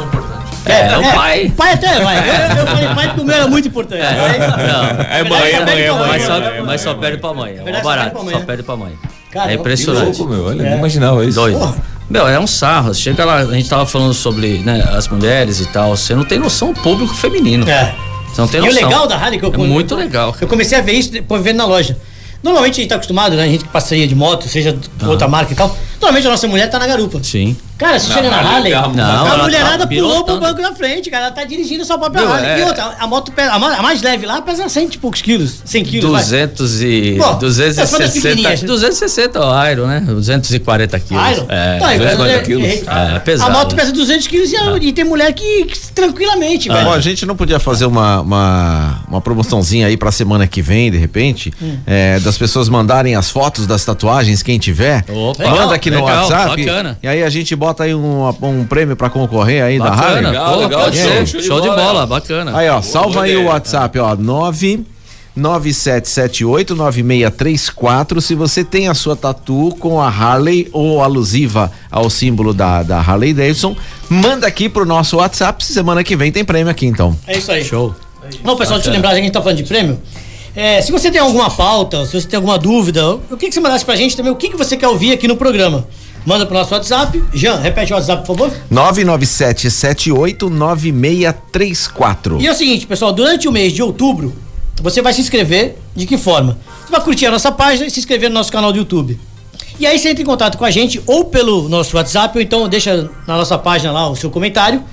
Speaker 7: É, o pai.
Speaker 1: O pai até vai. Eu, eu *laughs* falei pai porque o meu era muito importante.
Speaker 7: É, não.
Speaker 6: É mãe, é mãe, é mãe.
Speaker 7: Mas só,
Speaker 6: é mãe,
Speaker 7: mas só
Speaker 6: é
Speaker 7: perde pra mãe. É barata.
Speaker 1: só perde pra mãe. Cara,
Speaker 7: é impressionante.
Speaker 6: louco, meu. Olha, não imaginava isso.
Speaker 7: Doido.
Speaker 1: Porra.
Speaker 7: Meu, é um sarro. Chega lá, a gente tava falando sobre né, as mulheres e tal. Você não tem noção do público feminino.
Speaker 1: É.
Speaker 7: Você não tem
Speaker 1: E o
Speaker 7: noção.
Speaker 1: legal da Harley que eu
Speaker 7: É muito legal.
Speaker 1: Eu comecei a ver isso depois vendo na loja. Normalmente a gente tá acostumado, né? A gente que passeia de moto, seja
Speaker 7: Ah.
Speaker 1: outra marca e tal. Normalmente a nossa mulher tá na garupa.
Speaker 7: Sim.
Speaker 1: Cara, se chega na
Speaker 6: Harley,
Speaker 7: Não,
Speaker 1: a mulherada
Speaker 7: tá
Speaker 1: pulou pro banco da frente, cara. Ela tá dirigindo a sua própria
Speaker 7: Meu,
Speaker 1: Harley.
Speaker 7: é-
Speaker 1: E outra, a moto, pesa- a ma- a mais leve lá pesa 100 e poucos quilos. 100 quilos, vai.
Speaker 7: 200 e.
Speaker 1: Pô, essas foram as
Speaker 7: 260.
Speaker 1: pequenininhas.
Speaker 7: 260 o Iron, né? 240 quilos.
Speaker 1: Iron?
Speaker 7: É,
Speaker 1: Tá,
Speaker 6: 240
Speaker 1: é-
Speaker 6: quilos.
Speaker 7: é, é pesado.
Speaker 1: A moto
Speaker 7: né?
Speaker 1: pesa 200 quilos e, a- e tem mulher que, que tranquilamente, velho.
Speaker 4: Bom, a gente não podia fazer uma, uma, uma promoçãozinha aí pra semana que vem, de repente,
Speaker 1: Hum.
Speaker 4: é, das pessoas mandarem as fotos das tatuagens, quem tiver.
Speaker 7: Opa,
Speaker 4: manda aqui no
Speaker 7: legal,
Speaker 4: WhatsApp.
Speaker 7: bacana.
Speaker 4: E aí a gente bota aí um, um prêmio pra concorrer aí da Harley.
Speaker 7: Bacana,
Speaker 6: Legal,
Speaker 7: pô,
Speaker 6: legal,
Speaker 7: pode
Speaker 6: show,
Speaker 7: ser.
Speaker 6: show de
Speaker 7: Show de
Speaker 6: bola,
Speaker 7: bola, bacana.
Speaker 4: Aí, ó, salva aí o
Speaker 6: ideia.
Speaker 4: WhatsApp, ó, 9 9778-9634. Se você tem a sua tatu com a Harley ou alusiva ao símbolo da, da Harley Davidson, manda aqui pro nosso WhatsApp. Semana que vem tem prêmio aqui, então.
Speaker 1: É isso aí.
Speaker 7: Show.
Speaker 1: Não, pessoal, deixa eu lembrar, a gente tá falando de prêmio. É, se você tem alguma pauta, se você tem alguma dúvida, eu queria que você mandasse pra gente também o que, que você quer ouvir aqui no programa. Manda pro nosso WhatsApp. Jean, repete o WhatsApp, por favor.
Speaker 4: 997789634.
Speaker 1: E é o seguinte, pessoal, durante o mês de outubro, você vai se inscrever de que forma? Você vai curtir a nossa página e se inscrever no nosso canal do YouTube. E aí você entra em contato com a gente ou pelo nosso WhatsApp, ou então deixa na nossa página lá o seu comentário,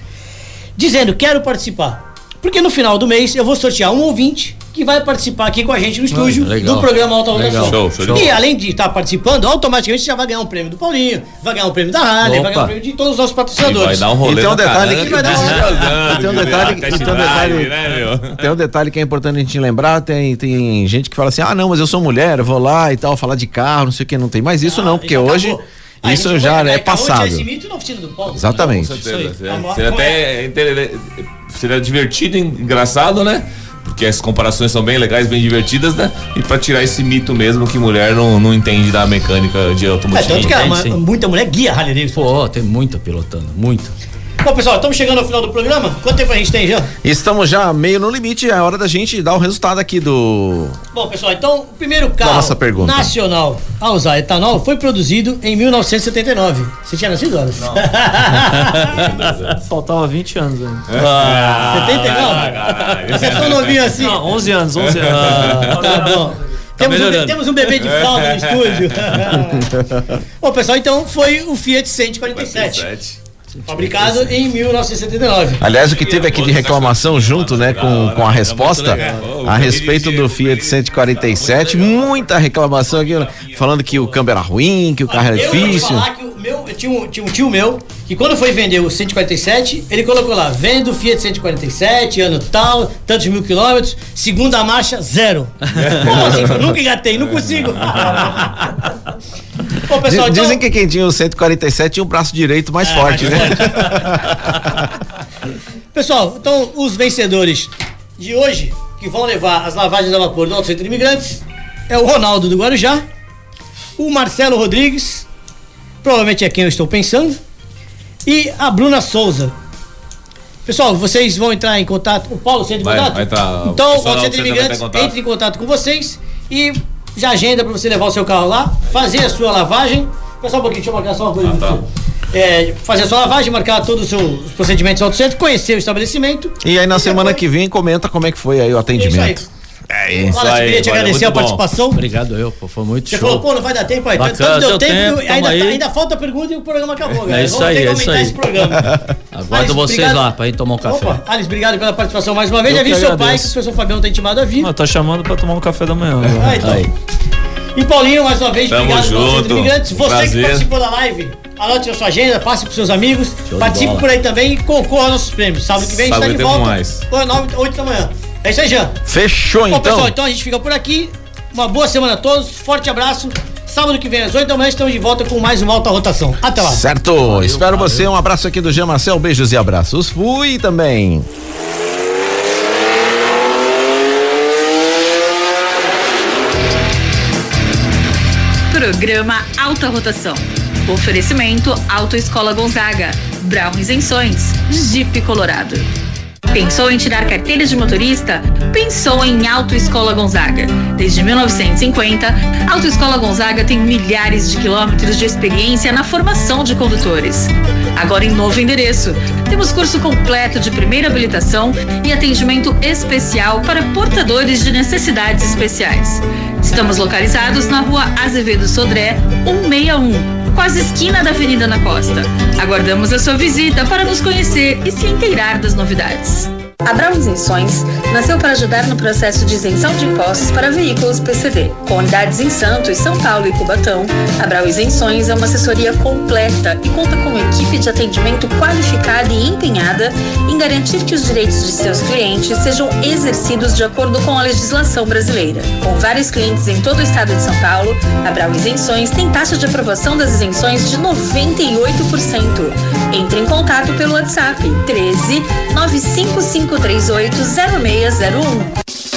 Speaker 1: dizendo quero participar. Porque no final do mês eu vou sortear um ouvinte que vai participar aqui com a gente no estúdio
Speaker 7: legal.
Speaker 1: do programa Alta
Speaker 7: Legal.
Speaker 1: Rotação.
Speaker 6: Show, show de
Speaker 1: E além de estar participando, automaticamente você já vai ganhar um prêmio do Paulinho, vai ganhar um prêmio da Harley, vai ganhar um prêmio de todos os nossos
Speaker 6: E
Speaker 1: patrocinadores.
Speaker 6: vai dar um rolê
Speaker 4: E tem um detalhe
Speaker 6: caranga
Speaker 4: que-
Speaker 1: vai dar um-
Speaker 6: tá
Speaker 4: tem um
Speaker 6: de
Speaker 4: detalhe- tem um detalhe-
Speaker 6: né?
Speaker 4: Tem um detalhe que é importante a gente lembrar, tem, tem gente que fala assim, ah não, mas eu sou mulher, eu vou lá e tal, falar de carro, não sei o que, não tem mais isso não, porque
Speaker 1: Ah,
Speaker 4: hoje
Speaker 1: acabou.
Speaker 4: Isso já é passado. Exatamente.
Speaker 6: Com certeza.
Speaker 1: Isso aí.
Speaker 6: Seria, até seria divertido, e engraçado, né? Porque as comparações são bem legais, bem divertidas, né? E pra tirar esse mito mesmo que mulher não, não entende da mecânica de
Speaker 1: É,
Speaker 6: automotivo.
Speaker 1: tanto que a- muita mulher guia Harley Davidson.
Speaker 7: Pô, tem muita pilotando, muita.
Speaker 1: Bom, pessoal, estamos chegando ao final do programa. Quanto tempo a gente tem já?
Speaker 4: Estamos já meio no limite, é hora da gente dar o resultado aqui do.
Speaker 1: Bom, pessoal, então o primeiro carro
Speaker 4: nossa pergunta.
Speaker 1: nacional a usar etanol foi produzido em 1979. Você tinha nascido, Alas? *laughs*
Speaker 5: Faltava 20 anos ainda.
Speaker 1: 79? Você é tão novinho assim?
Speaker 5: Não, 11 anos, 11 anos.
Speaker 1: Tá bom. Temos um, temos um bebê de *laughs* fralda no estúdio. *laughs* Bom, pessoal, então foi o Fiat 147, fabricado em 1979.
Speaker 4: Aliás, o que teve aqui de reclamação junto, né, com, com a resposta a respeito do Fiat 147, muita reclamação aqui, falando que o câmbio era ruim, que o carro era
Speaker 1: Eu vou te
Speaker 4: difícil.
Speaker 1: falar que o meu, eu tinha, um, tinha um tio meu que quando foi vender o 147, ele colocou lá, vendo o Fiat 147, ano tal, tantos mil quilômetros, segunda marcha, zero. *laughs* Como assim? Eu nunca engatei, não consigo. *laughs* Bom, pessoal,
Speaker 4: Diz-
Speaker 1: então...
Speaker 4: Dizem que quem tinha o 147 tinha o braço direito mais
Speaker 1: É,
Speaker 4: forte,
Speaker 1: mais
Speaker 4: né? *laughs*
Speaker 1: Pessoal, então os vencedores de hoje, que vão levar as lavagens a vapor do Alto Centro de Imigrantes, é o Ronaldo do Guarujá, o Marcelo Rodrigues, provavelmente é quem eu estou pensando, e a Bruna Souza. Pessoal, vocês vão entrar em contato. O Paulo, você entra em
Speaker 6: Vai,
Speaker 1: contato?
Speaker 6: vai entrar. O
Speaker 1: Então, o Centro de Imigrantes entre em contato com vocês e já agenda para você levar o seu carro lá, fazer a sua lavagem. Pessoal, um pouquinho, deixa eu marcar só uma coisa.
Speaker 6: Ah, tá.
Speaker 1: pra você. É, fazer a sua lavagem, marcar todos os procedimentos do Centro, conhecer o estabelecimento.
Speaker 4: E aí na semana que vem comenta como é que foi aí o atendimento.
Speaker 1: É
Speaker 6: isso
Speaker 1: Wallace,
Speaker 6: aí,
Speaker 1: queria te
Speaker 6: olha,
Speaker 1: agradecer a
Speaker 6: muito bom.
Speaker 1: participação.
Speaker 7: Obrigado eu, pô, foi muito
Speaker 1: Você
Speaker 7: show.
Speaker 1: falou, pô, não vai dar tempo aí. Tanto-
Speaker 7: Bacana,
Speaker 1: Tanto deu
Speaker 7: deu
Speaker 1: tempo,
Speaker 7: tempo,
Speaker 1: que ainda,
Speaker 7: aí.
Speaker 1: ainda falta pergunta e o programa acabou, galera.
Speaker 7: É isso
Speaker 1: Vamos
Speaker 7: aí,
Speaker 1: ter que
Speaker 7: é isso
Speaker 1: aumentar
Speaker 7: aí.
Speaker 1: esse programa. *laughs*
Speaker 7: Aguardo
Speaker 1: Alice,
Speaker 7: vocês
Speaker 1: obrigado.
Speaker 7: lá pra ir tomar um café.
Speaker 1: Opa, Alice, obrigado pela participação mais uma vez.
Speaker 5: Eu
Speaker 1: Já vi
Speaker 5: que
Speaker 1: seu pai, que o professor Fabião tá intimado a vir.
Speaker 5: Ah, tá chamando pra tomar um café da manhã.
Speaker 1: Ah, então.
Speaker 7: Aí.
Speaker 1: E Paulinho, mais uma vez,
Speaker 6: Tamo
Speaker 1: obrigado
Speaker 6: junto.
Speaker 1: Imigrantes. Você que
Speaker 6: Prazer.
Speaker 1: participou da live, anote a sua agenda, passe pros seus amigos, participe por aí também e concorra aos nossos prêmios. Sábado que vem a gente
Speaker 6: Sábado
Speaker 1: tá de volta.
Speaker 6: mais.
Speaker 1: Às 9, 8 da manhã. É isso aí, Jean.
Speaker 4: Fechou
Speaker 1: Bom,
Speaker 4: então.
Speaker 1: pessoal, então a gente fica por aqui. Uma boa semana a todos. Forte abraço. Sábado que vem às 8 da manhã estamos de volta com mais uma alta rotação. Até lá.
Speaker 4: Certo. Espero você. Um abraço aqui do Jean Marcel. Beijos e abraços. Fui também.
Speaker 2: Programa Alta Rotação. Oferecimento Autoescola Gonzaga. Brown Isenções. Jeep Colorado. Pensou em tirar carteira de motorista? Pensou em Autoescola Gonzaga. Desde 1950, a Autoescola Gonzaga tem milhares de quilômetros de experiência na formação de condutores. Agora em novo endereço. Temos curso completo de primeira habilitação e atendimento especial para portadores de necessidades especiais. Estamos localizados na rua Azevedo Sodré, 161, quase esquina da Avenida na Costa. Aguardamos a sua visita para nos conhecer e se inteirar das novidades. A Isenções nasceu para ajudar no processo de isenção de impostos para veículos PCD. Com unidades em Santos, São Paulo e Cubatão, a Isenções é uma assessoria completa e conta com uma equipe de atendimento qualificada e empenhada em garantir que os direitos de seus clientes sejam exercidos de acordo com a legislação brasileira. Com vários clientes em todo o estado de São Paulo, a Isenções tem taxa de aprovação das isenções de 98%. Entre em contato pelo WhatsApp 13 95538 0601.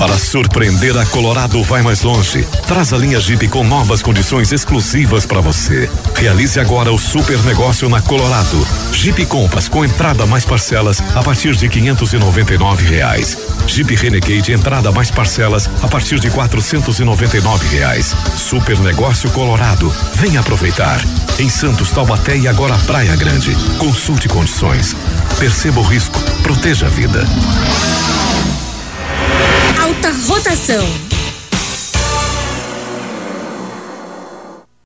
Speaker 3: Para surpreender a Colorado vai mais longe. Traz a linha Jeep com novas condições exclusivas para você. Realize agora o super negócio na Colorado. Jeep Compass com entrada mais parcelas a partir de 599 reais. Jeep Renegade entrada mais parcelas a partir de 499 reais. Super negócio Colorado. Venha aproveitar. Em Santos, Taubaté e agora Praia Grande. Consulte condições. Perceba o risco. Proteja a vida.
Speaker 8: Rotação.